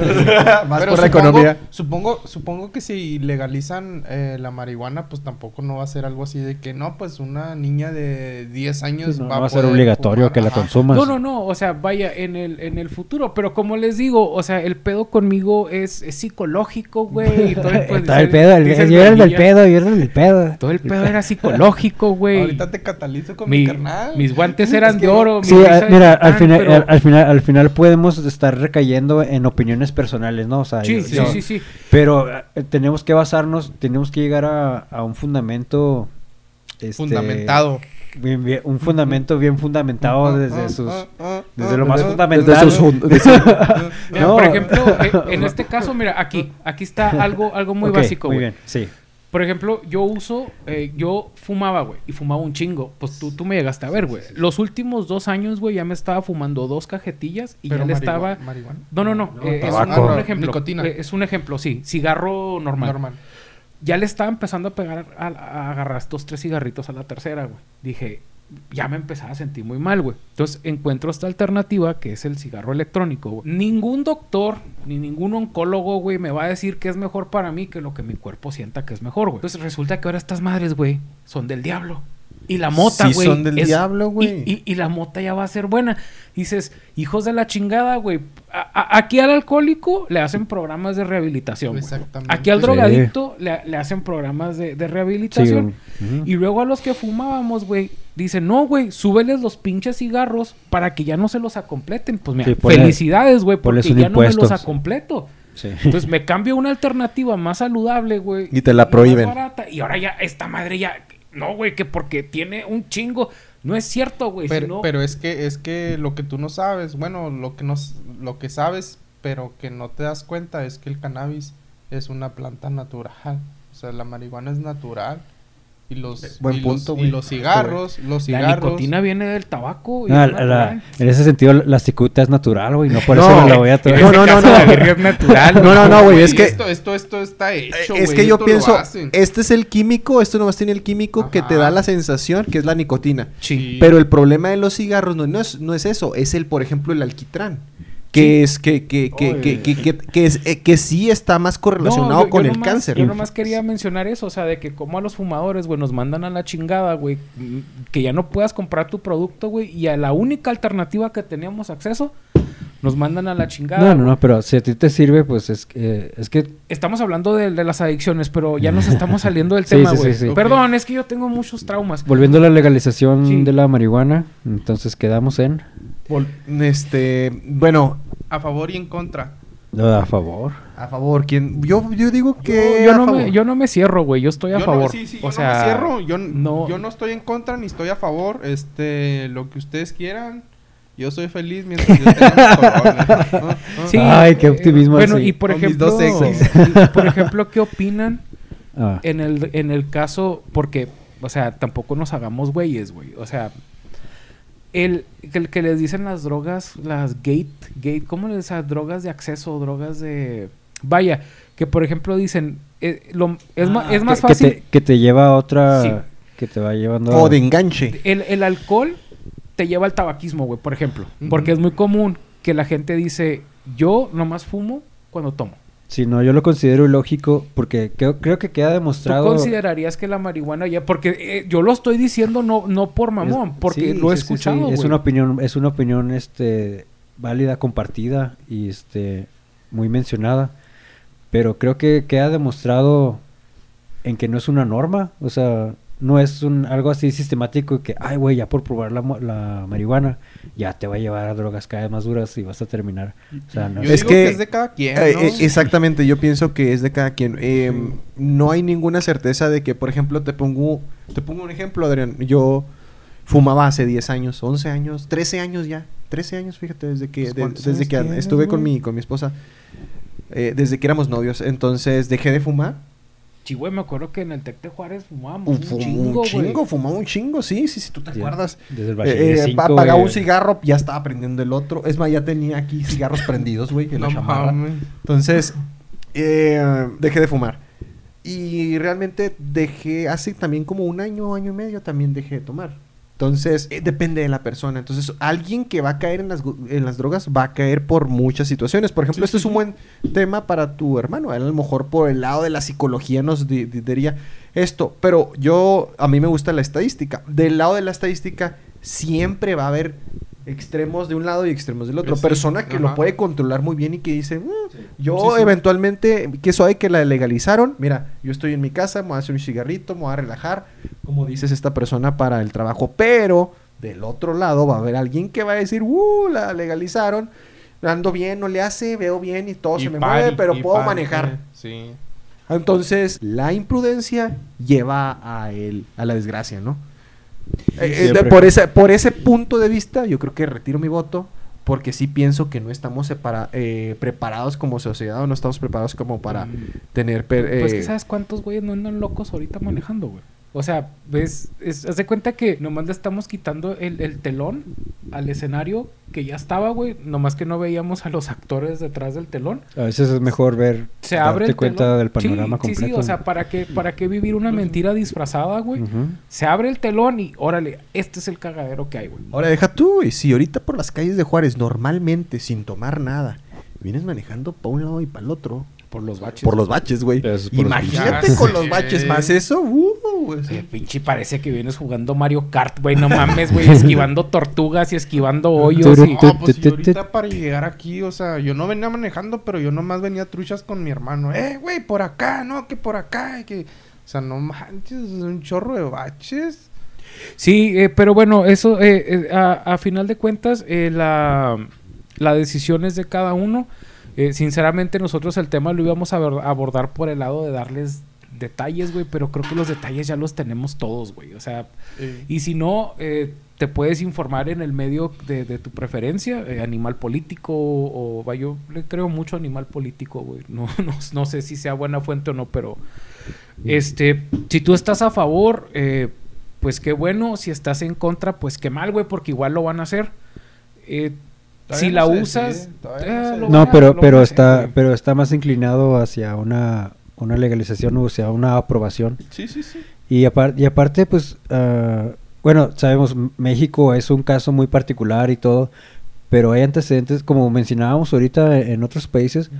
más Pero por la supongo, economía. Supongo, supongo que si legalizan eh, la marihuana, pues tampoco no va a ser algo así de que no, pues una niña de 10 años no, va, va a ser obligatorio fumar. que la consumas. No, no, no, o sea, vaya, en el, en el futuro, pero como les digo, o sea, el pedo conmigo es, es psicológico, güey. y todo el, pues, pedo, el, dices, yo era el del pedo, yo era el del pedo. Todo el pedo era psicológico, güey. Ahorita te catalizo con mi, Mi- carnal. mis guantes eran que- de oro. mi Sí, risa a- mira, al final, pero- al, al final, al final podemos estar recayendo en opiniones personales, ¿no? O sea, Sí, yo- sí, yo- sí, sí. Pero eh, tenemos que basarnos, tenemos que llegar a, a un fundamento este, Fundamentado. Bien- bien- un fundamento bien fundamentado desde sus desde lo más fundamental. Desde sus Mira, No. Por ejemplo, en este caso, mira, aquí, aquí está algo, algo muy básico, Muy güey. bien, sí. Por ejemplo, yo uso, eh, yo fumaba, güey, y fumaba un chingo. Pues tú, tú me llegaste a ver, güey. Los últimos dos años, güey, ya me estaba fumando dos cajetillas y Pero ya le estaba... marihuana. No, no, no. No, eh, es un, ejemplo. Nicotina. Eh, es un ejemplo, sí. Cigarro normal. Normal. Ya le estaba empezando a pegar, a, agarrar estos tres cigarritos a la tercera, güey. Dije, ya me empezaba a sentir muy mal, güey. Entonces encuentro esta alternativa que es el cigarro electrónico, güey. Ningún doctor ni ningún oncólogo, güey, me va a decir que es mejor para mí que lo que mi cuerpo sienta que es mejor, güey. Entonces resulta que ahora estas madres, güey, son del diablo. Y la mota, Sí güey. son del es- diablo, güey. Y, y- y la mota ya va a ser buena. Dices, hijos de la chingada, güey. Aquí al alcohólico le hacen programas de rehabilitación. güey. Exactamente. Aquí al Sí. drogadicto le, le hacen programas de, de Sí, rehabilitación. Y luego a los que fumábamos, güey, dicen, no, güey, súbeles los pinches cigarros para que ya no se los acompleten. Pues mira, Sí, ponle- felicidades, güey, porque ya no me los acompleto. Sí. Entonces me cambio una alternativa más saludable, güey. Y te la más prohíben. barata, y ahora ya, esta madre ya, no, güey, que porque tiene un chingo. No es cierto, güey. Pero, pero es que es que lo que tú no sabes, bueno, lo que no lo que sabes, pero que no te das cuenta es que el cannabis es una planta natural. O sea, la marihuana es natural y los Buen y los- punto, y los cigarros, los la cigarros nicotina viene del tabaco. y No, la- la- en ese sentido, la cicuta es natural, güey. No por No, eso no la voy a tomar. No, no, no, no. La birria es natural. No, no, no, güey, es que- esto esto esto está hecho, es que yo pienso, este es el químico, esto nomás tiene el químico que te da la sensación, que es la nicotina. Sí. Pero el problema de los cigarros no, no es, no es eso, es el, por ejemplo, el alquitrán. Que es que, que, que, que, que, que- que es, eh, que sí está más correlacionado No, yo- con yo el nomás- cáncer. Yo nomás quería mencionar eso, o sea, de que como a los fumadores, güey, nos mandan a la chingada, güey, mm, que ya no puedas comprar tu producto, güey, y a la única alternativa que teníamos acceso, nos mandan a la chingada. No, no, no, pero si a ti te sirve, pues es, que- es que Estamos hablando de, de las adicciones, pero ya nos estamos saliendo del Sí, tema, sí, güey. sí, sí. Perdón, es que yo tengo muchos traumas. volviendo a la legalización Sí. de la marihuana, entonces quedamos en Este, bueno, A favor y en contra. no, a favor. a favor, ¿quién? Yo, yo digo que yo a no favor. me, yo no me cierro, güey. Yo estoy a Yo favor. No, sí, sí, o yo sea, no me cierro. Yo, no- yo no estoy en contra ni estoy a favor. Este, lo que ustedes quieran. Yo soy feliz mientras yo. ¿No? Sí, Ay, qué eh, optimismo Bueno, así. y por Con ejemplo, por ejemplo, ¿qué opinan Ah, en el, en el caso? Porque, o sea, tampoco nos hagamos güeyes, güey. O sea, el, el que les dicen las drogas, las gate, gate, ¿cómo les dicen? Drogas de acceso, drogas de... Vaya, que por ejemplo dicen, eh, lo- es, ma- Ah, es más que, fácil... Que te, que te lleva a otra... Sí. Que te va llevando O a- de enganche. El, el alcohol te lleva al tabaquismo, güey, por ejemplo. Porque es muy común que la gente dice, yo nomás fumo cuando tomo. Sí, no, yo lo considero ilógico porque creo, creo que queda ¿Tú demostrado... considerarías que la marihuana ya... Porque eh, yo lo estoy diciendo no, no por mamón, Es- porque sí, lo he sí, sí, sí, escuchado, Es una opinión, es una opinión este válida, compartida y este muy mencionada. Pero creo que queda demostrado en que no es una norma. O sea, no es un algo así sistemático que, ay, güey, ya por probar la, mo- la marihuana, ya te va a llevar a drogas cada vez más duras y vas a terminar. O sea, no Yo Es digo que- que, es de cada quien, Eh, ¿no? eh, exactamente, yo pienso que es de cada quien. Eh, No hay ninguna certeza de que, por ejemplo, te pongo, te pongo un ejemplo, Adrián. Yo fumaba hace 10 años, 11 años, 13 años ya. 13 años, fíjate, desde que, Pues, de- ¿cuántos desde que tienes, estuve con mi, con mi esposa. eh, desde que éramos novios. Entonces dejé de fumar. Sí, güey, me acuerdo que en el Tec de Juárez fumábamos un chingo, un chingo, fumaba un chingo, sí, sí, sí, tú te Sí, acuerdas. Desde el Eh, eh, cinco, apagaba güey. un cigarro, ya estaba prendiendo el otro. Es más, ya tenía aquí cigarros prendidos, güey, en la No chamarra. Entonces, eh, dejé de fumar. Y realmente dejé, hace también como un año, año y medio, también dejé de tomar. Entonces, eh, depende de la persona. Entonces, alguien que va a caer en las, en las drogas va a caer por muchas situaciones. Por ejemplo, este es un buen tema para tu hermano. Él a lo mejor por el lado de la psicología nos di- di- diría esto. Pero yo, a mí me gusta la estadística. Del lado de la estadística, siempre va a haber extremos de un lado y extremos del otro. Pues sí, Persona que lo puede controlar muy bien y que dice, "Mm, yo eventualmente, que eso hay que la legalizaron. Mira, yo estoy en mi casa, me voy a hacer un cigarrito, me voy a relajar, como dices esta persona para el trabajo. Pero del otro lado va a haber alguien que va a decir, uh, la legalizaron. Ando bien, no le hace, veo bien y todo Y se me mueve, pero puedo manejar. Sí. Entonces, la imprudencia lleva a, el, a la desgracia, ¿no? Eh, eh, por, ese, por ese punto de vista, yo creo que retiro mi voto, porque sí pienso que no estamos separa- eh, preparados como sociedad o no estamos preparados como para Mm. tener... per- Pues eh, que sabes cuántos güeyes no andan locos ahorita manejando, güey. O sea, ves, es, haz de cuenta que nomás le estamos quitando el, el telón al escenario que ya estaba, güey. Nomás que no veíamos a los actores detrás del telón. A veces es mejor ver, Se darte abre el cuenta telón. del panorama sí, completo. Sí, sí, o sea, ¿para qué, ¿para qué vivir una mentira disfrazada, güey? Se abre el telón y, órale, este es el cagadero que hay, güey. Ahora deja tú, güey, si ahorita por las calles de Juárez, normalmente, sin tomar nada, vienes manejando para un lado y para el otro, Por los baches. por los baches, güey. Los Imagínate con los baches más eso, uh, güey. Eh, pinche parece que vienes jugando Mario Kart, güey. No mames, güey. Esquivando tortugas y esquivando hoyos. y- No, pues y ahorita para llegar aquí, o sea, yo no venía manejando, pero yo nomás venía truchas con mi hermano. Eh, güey, por acá, no, que por acá, que... O sea, no manches, es un chorro de baches. Sí, eh, pero bueno, eso, eh, eh, a, a final de cuentas, eh, la, la decisión es de cada uno. Eh, sinceramente, nosotros el tema lo íbamos a abor- abordar por el lado de darles detalles, güey, pero creo que los detalles ya los tenemos todos, güey. O sea, y si no, eh, te puedes informar en el medio de, de tu preferencia, eh, animal político o, vaya, yo le creo mucho animal político, güey. No, no, no sé si sea buena fuente o no, pero este, si tú estás a favor, eh, pues qué bueno. Si estás en contra, pues qué mal, güey, porque igual lo van a hacer. Si no la usas, decide, todavía no eh, No, a- pero, pero está, pero está más inclinado hacia una, una legalización o hacia una aprobación. Sí, sí, sí. Y, apar- y aparte, pues, ah, bueno, sabemos, México es un caso muy particular y todo, pero hay antecedentes, como mencionábamos ahorita en, en otros países.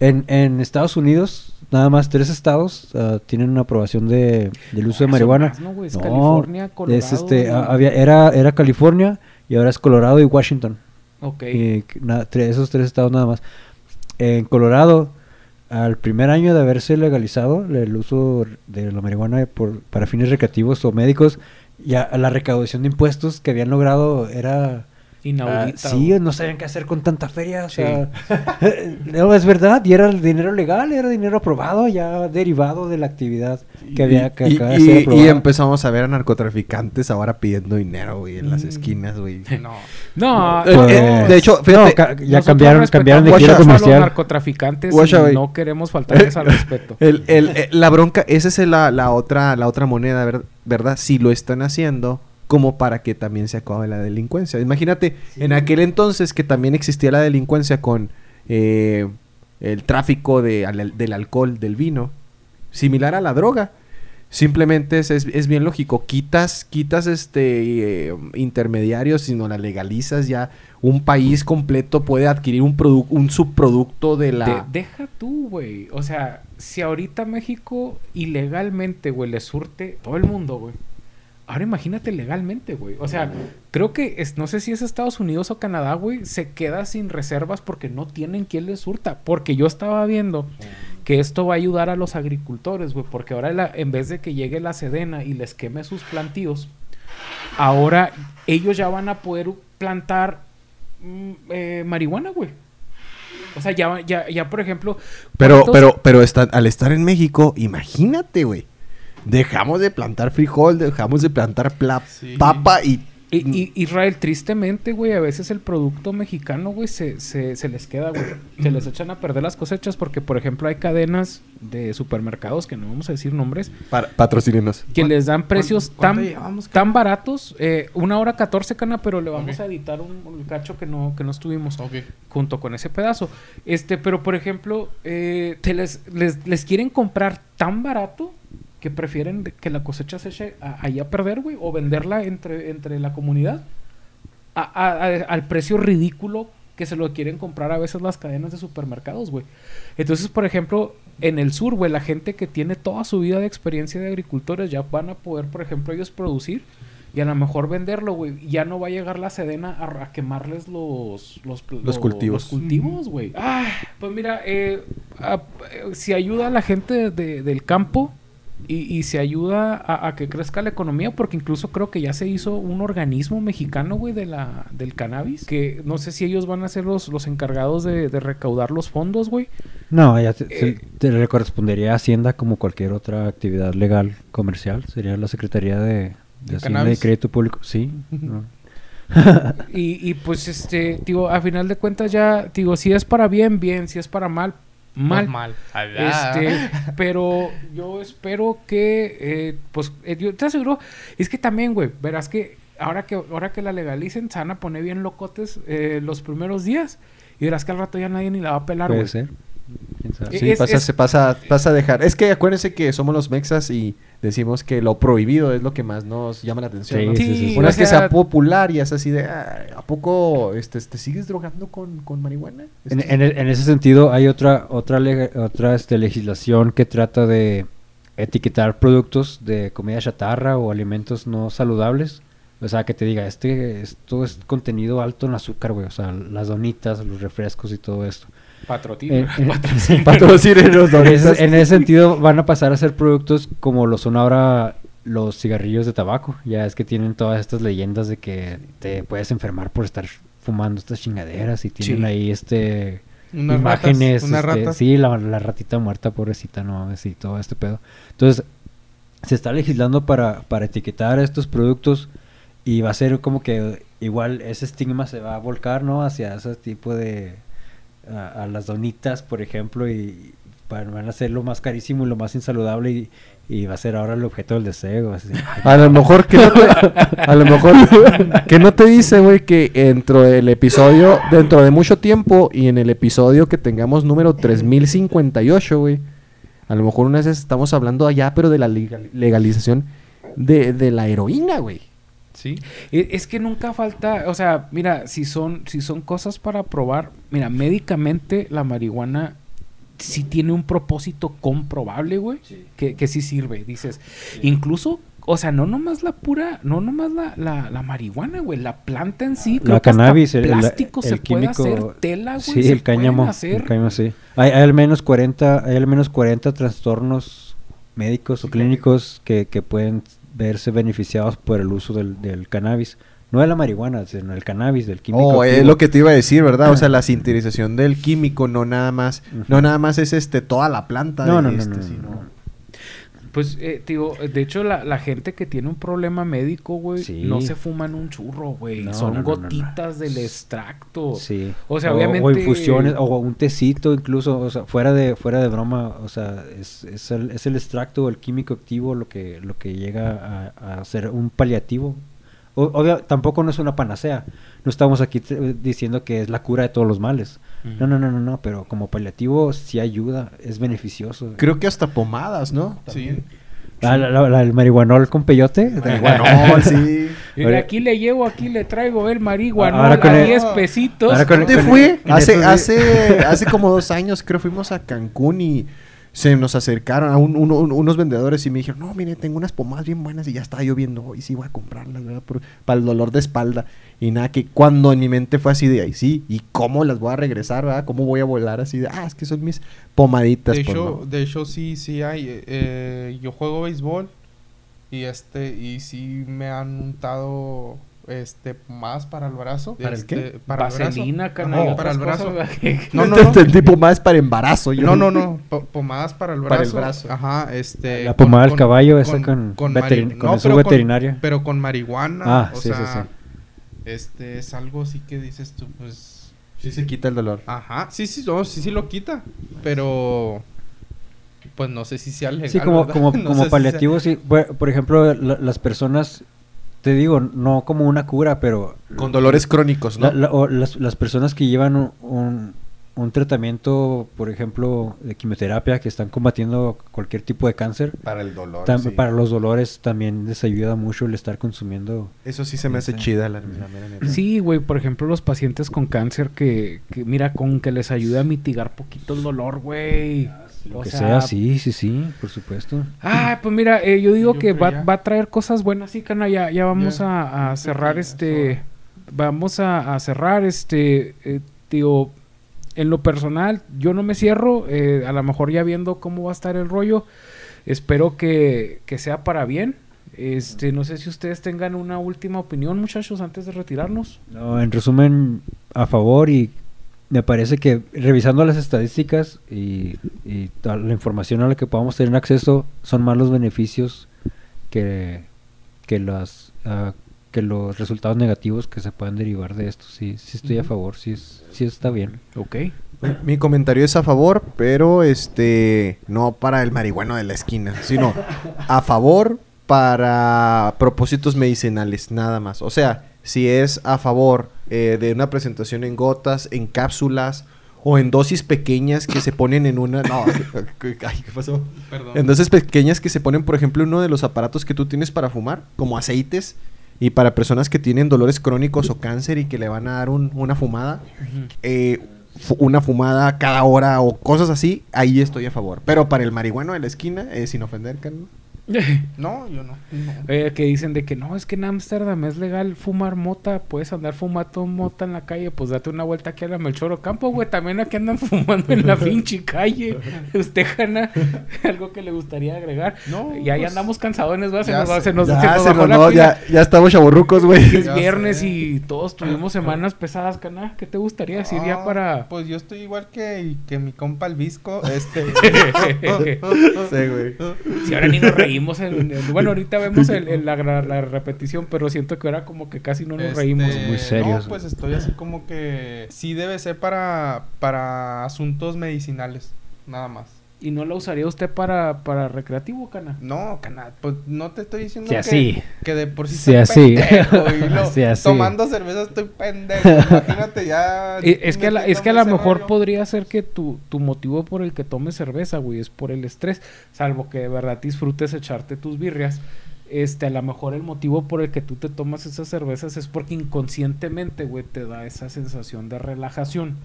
En, en Estados Unidos, nada más tres estados ah, tienen una aprobación de, del uso de marihuana. más, ¿no, güey? Es No, California, Colorado. es este, ah, había, era, era California y ahora es Colorado y Washington. Ok. Y esos tres estados nada más. En Colorado, al primer año de haberse legalizado el uso de la marihuana por, para fines recreativos o médicos, ya la recaudación de impuestos que habían logrado era... Inaudita. ah, sí, güey. no sabían qué hacer con tanta feria. O Sí. sea, no, es verdad, y era el dinero legal, era dinero aprobado, ya derivado de la actividad que había que y, acaba de y- ser y empezamos a ver a narcotraficantes ahora pidiendo dinero, güey, en las Mm. esquinas, güey. No. No, Pues, eh, de hecho, fíjate, no, ca- ya cambiaron, cambiaron de giro mucho a los comercial. narcotraficantes y no queremos faltarles al respeto. El, el- eh, la bronca, esa es la, la otra, la otra moneda, ver- ¿verdad? Si lo están haciendo como para que también se acabe la delincuencia. Imagínate, en aquel entonces que también existía la delincuencia con eh, el tráfico de, al- del alcohol, del vino, similar a la droga. Simplemente es, es, es bien lógico, quitas, quitas este eh, intermediarios, sino la legalizas ya un país completo puede adquirir un un subproducto de la De- deja tú, güey. O sea, si ahorita México ilegalmente, güey, le surte todo el mundo, güey. Ahora imagínate legalmente, güey. O sea, creo que es, no sé si es Estados Unidos o Canadá, güey, se queda sin reservas porque no tienen quien les surta. Porque yo estaba viendo que esto va a ayudar a los agricultores, güey. Porque ahora la- en vez de que llegue la sedena y les queme sus plantíos, ahora ellos ya van a poder plantar mm, eh, marihuana, güey. O sea, ya, ya, ya por ejemplo. Pero, ¿cuántos- pero, pero está- al estar en México, imagínate, güey. Dejamos de plantar frijol, dejamos de plantar pla- Sí. papa y... Y, y- Israel, tristemente, güey, a veces el producto mexicano, güey, se, se, se les queda, güey. Se les echan a perder las cosechas porque, por ejemplo, hay cadenas de supermercados, que no vamos a decir nombres, Para, que les dan precios cuánto tan, llevamos, tan baratos. eh, una hora 14, cana, pero le vamos a editar un, un cacho que no, que no estuvimos. Junto con ese pedazo. Este, pero por ejemplo, eh, te les, les, les quieren comprar tan barato que prefieren que la cosecha se eche ahí a perder, güey, o venderla entre, entre la comunidad a- a- a- al precio ridículo que se lo quieren comprar a veces las cadenas de supermercados, güey. Entonces, por ejemplo, en el sur, güey, la gente que tiene toda su vida de experiencia de agricultores ya van a poder, por ejemplo, ellos producir y a lo mejor venderlo, güey. Ya no va a llegar la sedena a, a quemarles los, los, Los cultivos. Los cultivos, güey. Ah, pues mira, eh, a- eh, si ayuda a la gente de- del campo y, y se ayuda a, a que crezca la economía, porque incluso creo que ya se hizo un organismo mexicano, güey, de la, del cannabis, que no sé si ellos van a ser los, los encargados de, de recaudar los fondos, güey. No, ya te, se- Eh. te correspondería a Hacienda como cualquier otra actividad legal comercial. Sería la Secretaría de, de ¿De Hacienda y? Crédito Público. Sí. no. Y, y pues, este, digo, a final de cuentas ya, digo, si es para bien, bien, si es para mal, mal. Mal. Este, pero yo espero que, eh, pues, eh, yo te aseguro, es que también, güey, verás que ahora que ahora que la legalicen, se van a poner bien locotes eh, los primeros días y verás que al rato ya nadie ni la va a pelar, Puede güey. ser. ¿Quién sabe? Eh, Sí, es- pasa, es- se pasa, pasa a dejar. Es que acuérdense que somos los mexas y decimos que lo prohibido es lo que más nos llama la atención. Sí, ¿no? sí, sí, sí. Una vez que sea, popular y es así de, "Ah, ¿a poco este, te sigues drogando con, con marihuana? En, Este- en en ese sentido, hay otra otra otra este, legislación que trata de etiquetar productos de comida chatarra o alimentos no saludables. O sea, que te diga, este esto es contenido alto en azúcar, güey. O sea, las donitas, los refrescos y todo esto. En- Patrocinen los en ese, donitas. en ese sentido, van a pasar a ser productos como lo son ahora los cigarrillos de tabaco. Ya es que tienen todas estas leyendas de que te puedes enfermar por estar fumando estas chingaderas y tienen Sí. ahí este Unas imágenes, ratas, unas este, ratas. sí, la, la ratita muerta, pobrecita, no mames, y todo este pedo. Entonces, se está legislando para, para etiquetar estos productos y va a ser como que igual ese estigma se va a volcar, ¿no? Hacia ese tipo de... a, las donitas, por ejemplo, y para- van a ser lo más carísimo y lo más insaludable y, va a ser ahora el objeto del deseo. A lo mejor que no te, a lo mejor que no te dice, güey, que dentro del episodio, dentro de mucho tiempo y en el episodio que tengamos número 3058, güey, a lo mejor una vez estamos hablando allá, pero de la legal- legalización de, de la heroína, güey. Sí. E- Es que nunca falta, o sea, mira, si son, si son cosas para probar, mira, médicamente la marihuana sí tiene un propósito comprobable, güey, que, que sí sirve. Dices, incluso O sea, no nomás la pura, no nomás la, la, la marihuana, güey, la planta en sí. La hasta cannabis, el, el- plástico el se químico. puede hacer, tela, güey. Sí, se el cáñamo. pueden el hacer. cáñamo, sí. Hay, hay al menos 40, hay al menos 40 trastornos médicos o clínicos que, que pueden verse beneficiados por el uso del, del cannabis. No de la marihuana, sino del cannabis, del químico. Oh, es lo que te iba a decir, ¿verdad? O sea, la sintetización del químico no nada más, no nada más es este toda la planta No, de no, no, este, no, no, sino- no. Pues, eh, digo, de hecho, la, la gente que tiene un problema médico, güey, Sí. no se fuman un churro, güey. No, Son no, no, gotitas del extracto. Sí. O sea, O obviamente- infusiones, o un tecito incluso, o sea, fuera de, fuera de broma, o sea, es, es, el, es el extracto, el químico activo lo que, lo que llega a, a ser un paliativo. O- obvio, tampoco no es una panacea. No estamos aquí te- diciendo que es la cura de todos los males. No, no, no, no, no, pero como paliativo sí ayuda, es beneficioso. Creo que hasta pomadas, ¿no? Sí. La, la- la- el marihuanol con peyote. Marihuanol, sí. Aquí le llevo, aquí le traigo el Ahora con a el- 10 pesitos. ahora con- ¿Dónde con- fue? Hace, hace, hace como dos años creo fuimos a Cancún y se nos acercaron a un- uno- un- unos vendedores y me dijeron, no, mire, tengo unas pomadas bien buenas y ya estaba yo viendo, hoy sí voy a comprarlas, ¿verdad? Por- para el dolor de espalda. Y nada, que cuando en mi mente fue así de, ay, sí, ¿y cómo las voy a regresar, verdad? ¿Cómo voy a volar así de, ah, es que son mis pomaditas? De pues, hecho, no. de hecho sí, sí hay. eh, eh, yo juego béisbol y este y sí me han untado este más para el brazo. ¿Para el este, qué? Para el brazo. Vaselina, cana, Ajá, y para el brazo. No, no, no. entendí pomadas para embarazo. Yo. No, no, no. po- pomadas para el brazo. Para el brazo. Ajá, este. La pomada del caballo esa con veterin- con no, eso pero veterinaria. pero con marihuana. Ah, o sí, sí, sea, sí. Este es algo así que dices tú, pues. Sí se quita el dolor. Ajá. Sí, sí, no, sí, sí lo quita. Pero. Pues no sé si sea legal. Sí, como, ¿verdad? como, No como sé si sea- paliativo, sí. Por, por ejemplo, la- las personas, te digo, no como una cura, pero Con dolores crónicos, ¿no? la- la- o las, las personas que llevan un, un- un tratamiento, por ejemplo, de quimioterapia, que están combatiendo cualquier tipo de cáncer, para el dolor. tam- sí. para los dolores también les ayuda mucho el estar consumiendo. Eso sí se me hace chida, la, la mera neta. Sí, güey, por ejemplo, los pacientes con cáncer que, que, mira, con que les ayude a mitigar poquito el dolor, güey. Lo O que sea, sea, sí, sí, sí, por supuesto. Ah, pues mira, eh, yo digo Yo que va, va a traer cosas buenas, sí, Cana, ya, ya vamos Ya, a, cerrar este, vamos a, a cerrar este, eh, digo, en lo personal, yo no me cierro, eh, a lo mejor ya viendo cómo va a estar el rollo, espero que, que sea para bien. Este, no sé si ustedes tengan una última opinión, muchachos, antes de retirarnos. No, en resumen, a favor y me parece que revisando las estadísticas y, la información a la que podamos tener acceso, son más los beneficios que, que, las, ah, que los resultados negativos que se puedan derivar de esto. Sí, sí estoy a favor, sí, es- sí está bien. Ok. Mi comentario es a favor, pero este no para el marihuano de la esquina, sino a favor para propósitos medicinales, nada más. O sea, si es a favor eh, de una presentación en gotas, en cápsulas o en dosis pequeñas que se ponen en una... No, ay, ¿qué pasó? Perdón. En dosis pequeñas que se ponen, por ejemplo, en uno de los aparatos que tú tienes para fumar, como aceites, y para personas que tienen dolores crónicos o cáncer y que le van a dar un- una fumada, eh, una fumada cada hora o cosas así, ahí estoy a favor. Pero para el marihuano de la esquina, eh, sin ofender, Carlos. No, yo no. no. Eh, que dicen de que no, es que en Ámsterdam es legal fumar mota, puedes andar fumando mota en la calle, pues date una vuelta aquí a la Melchor Campo, güey, también aquí andan fumando en la pinche calle. Usted, Jana, algo que le gustaría agregar. No, y ahí pues, andamos cansadones, ¿verdad? Se ya nos, va- se nos, Ya, se nos se bajó nos- la no, ya, ya estamos chaborrucos, güey. Es Ya viernes sé. y todos tuvimos semanas pesadas, Cana. ¿Qué te gustaría decir ya Ah, para...? Pues yo estoy igual que, que mi compa el Visco. Este. Sí, güey. Si ahora ni nos reímos. En- en- bueno, ahorita vemos el- el- la, la- la repetición, pero siento que ahora como que casi no nos Este, reímos. muy serios. No, pues estoy así como que sí debe ser para, para asuntos medicinales, nada más. ¿Y no la usaría usted para, para recreativo, Cana? No, cana, pues no te estoy diciendo Sí, que, así. que de por sí, Sí, así. pendejo y lo- Sí, así. tomando cerveza estoy pendejo. Imagínate ya. Eh, Es que, a la- es que a lo mejor rollo. podría ser que tu, tu motivo por el que tomes cerveza, güey, es por el estrés. Salvo que de verdad disfrutes echarte tus birrias. Este, a lo mejor el motivo por el que tú te tomas esas cervezas es porque inconscientemente, güey, te da esa sensación de relajación.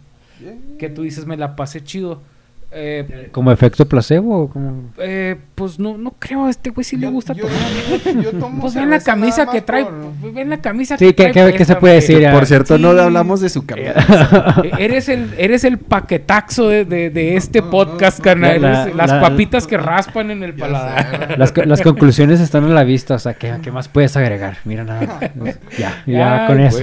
Que tú dices, me la pasé chido. Eh, ¿Como efecto placebo o como...? eh, pues no, no creo, a este güey sí le Yo- gusta yo- tomar. yo tomo Pues ven la camisa que trae, por- ven la camisa Sí, ¿qué- trae qué- qué se puede decir? Por cierto, no Sí. hablamos de su camisa. Eh, Eres el, eres el paquetaxo de, de, de este podcast, carnal. La- Eres las la- papitas que raspan en el paladar. sé. Las, las conclusiones están a la vista, o sea, ¿qué, qué más puedes agregar? Mira nada. Ya, ya Ay, con eso.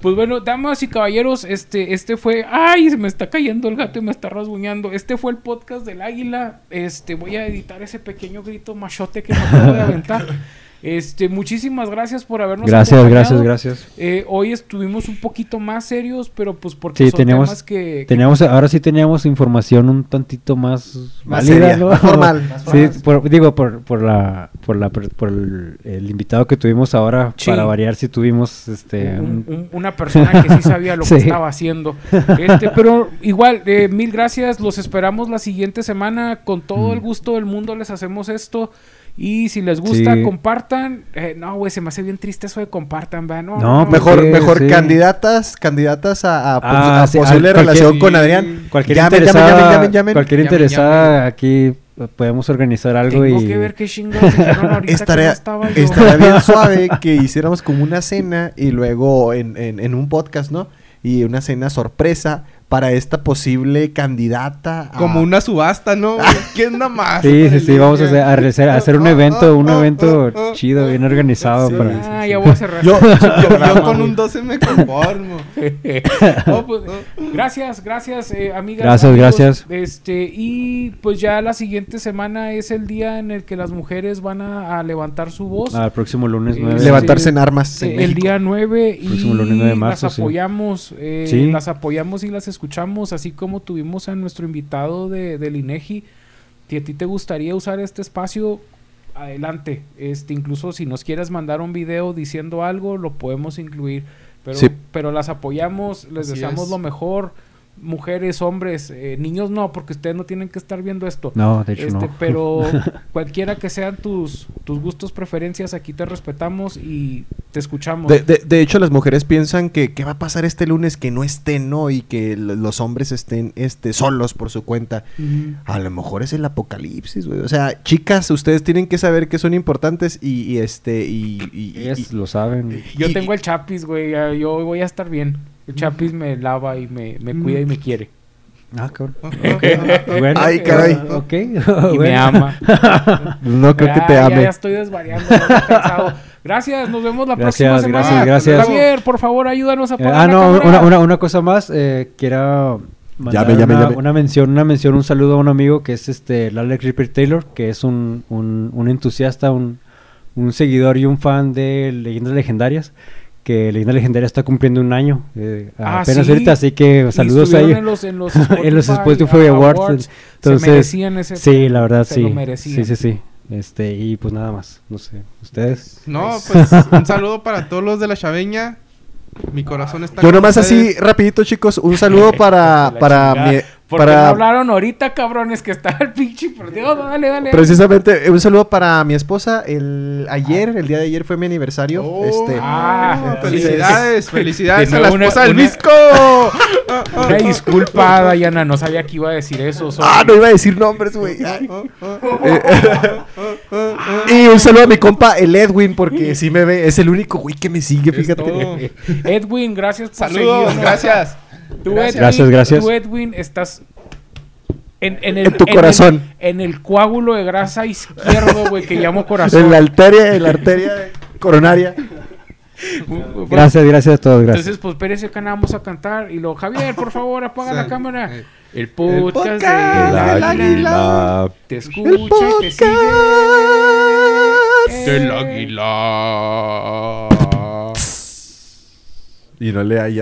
Pues bueno, damas y caballeros, este, este fue. ¡Ay! Se me está cayendo el gato y me está rasguñando. Este fue el podcast del águila. Este, voy a editar ese pequeño grito machote que me acabo de aventar. Este, muchísimas gracias por habernos Gracias, acompañado. gracias, gracias. Eh, hoy estuvimos un poquito más serios, pero pues porque Sí, son teníamos- temas que, que- Teníamos, ahora sí teníamos información un tantito más, Más válida, seria, ¿no? más formal. Sí, por- digo, por, por la, por la, por el, el invitado que tuvimos ahora, Sí. para variar si tuvimos, este, un- un- un- una persona que sí sabía lo que estaba haciendo. Este, pero igual, eh, mil gracias. Los esperamos la siguiente semana. Con todo el Mm. gusto del mundo les hacemos esto. Y si les gusta, Sí. compartan. Eh, no, güey, se me hace bien triste eso de compartan, ¿verdad? No, No, Mejor, Sí, mejor sí. candidatas, candidatas a, a, Ah, a sí, posible a relación con. Adrián. cualquier Llamen, interesada, llamen, llamen, llamen. cualquier interesada llamen. aquí podemos organizar algo Tengo y que ver qué chingados no Estaría, estaba yo. estaría bien suave que hiciéramos como una cena y luego en, en, en un podcast, ¿no? Y una cena sorpresa para esta posible candidata. a- Como una subasta, ¿no? ¿Quién da más? Sí, sí, sí, vamos a hacer, a hacer, a hacer un evento, un evento chido, bien organizado Sí, para... Ah, ya voy a cerrar. Yo, yo, yo programa, con un 12 me conformo. No, pues, gracias, gracias, eh, amigas. Gracias, amigos. gracias. Este, y pues ya la siguiente semana es el día en el que las mujeres van a, a levantar su voz. Al próximo lunes Eh, 9. levantarse en armas. Eh, en el México. día 9 y Próximo lunes 9 de marzo, las sí. apoyamos, eh, Sí. las apoyamos y las escuchamos, así como tuvimos a nuestro invitado de, del INEGI. Si a ti te gustaría usar este espacio, adelante. Este, incluso si nos quieres mandar un video diciendo algo, lo podemos incluir. Pero, Sí. pero las apoyamos, les Así deseamos es. lo mejor. Mujeres, hombres, eh, niños no, porque ustedes no tienen que estar viendo esto. No, de hecho Este, no. Pero cualquiera que sean tus, tus gustos, preferencias, aquí te respetamos y te escuchamos. De, de- de hecho, las mujeres piensan que qué va a pasar este lunes que no estén, ¿no? Y que los hombres estén este, solos por su cuenta. A lo mejor es el apocalipsis, güey. O sea, chicas, ustedes tienen que saber que son importantes y, y, este y, y- y- Ellas lo saben. Yo y- tengo el Chapis, güey. Yo voy a estar bien. El Chapis me lava y me, me cuida y me quiere. Ah, cabrón. Bueno, Ay, caray. ok. Y me ama. no creo que te ame. Ya, estoy desvariando. ya estoy cansado. Gracias, nos vemos la Gracias, próxima semana. gracias, gracias. Javier, por favor, ayúdanos a Eh, poner ah, no, una, una, una cosa más. Eh, quiero mandar Llame, llame, una, llame. una mención, una mención, un saludo a un amigo que es este Alex Ripper Taylor, que es un, un, un entusiasta, un, un seguidor y un fan de Leyendas Legendarias. Que Leyendas Legendarias está cumpliendo un año. eh, Ah, apenas sí. ahorita, así que saludos a ellos. En los, en los En los Spotify, Awards, se entonces, merecían ese Sí, la verdad, se sí. lo merecían. Sí, sí, sí. Este, y pues nada más. No sé. ¿Ustedes? No, pues un saludo para todos los de la chaveña. Mi corazón está Yo nomás así, rapidito, chicos, un saludo para, La para mi... ¿Por qué Para, no hablaron ahorita, cabrones? Que está el pinche perdido. Dale, dale. precisamente, un saludo para mi esposa. El ayer, el día de ayer fue mi aniversario. Oh, este, Ah, felicidades, felicidades De a la esposa del una- Visco. Una disculpa, Dayana. No sabía que iba a decir eso. sorry. Ah, no iba a decir nombres, güey. Ay. y un saludo a mi compa, el Edwin, porque sí me ve. Es el único güey que me sigue, fíjate. Edwin, gracias por Saludos, seguirnos. gracias. Tú, Gracias. Edwin, Gracias, gracias. Tú, Edwin, estás en, en el, En tu el- corazón. en el coágulo de grasa izquierdo, güey, que llamo corazón. En la arteria, en la arteria coronaria. Gracias, gracias a todos. Gracias. Entonces, pues, espérese que vamos a cantar. Y lo, Javier, por favor, apaga la cámara. Eh. El podcast, podcast del del águila. Te escucha y te sigue. Del Eh. águila. Y no le haya.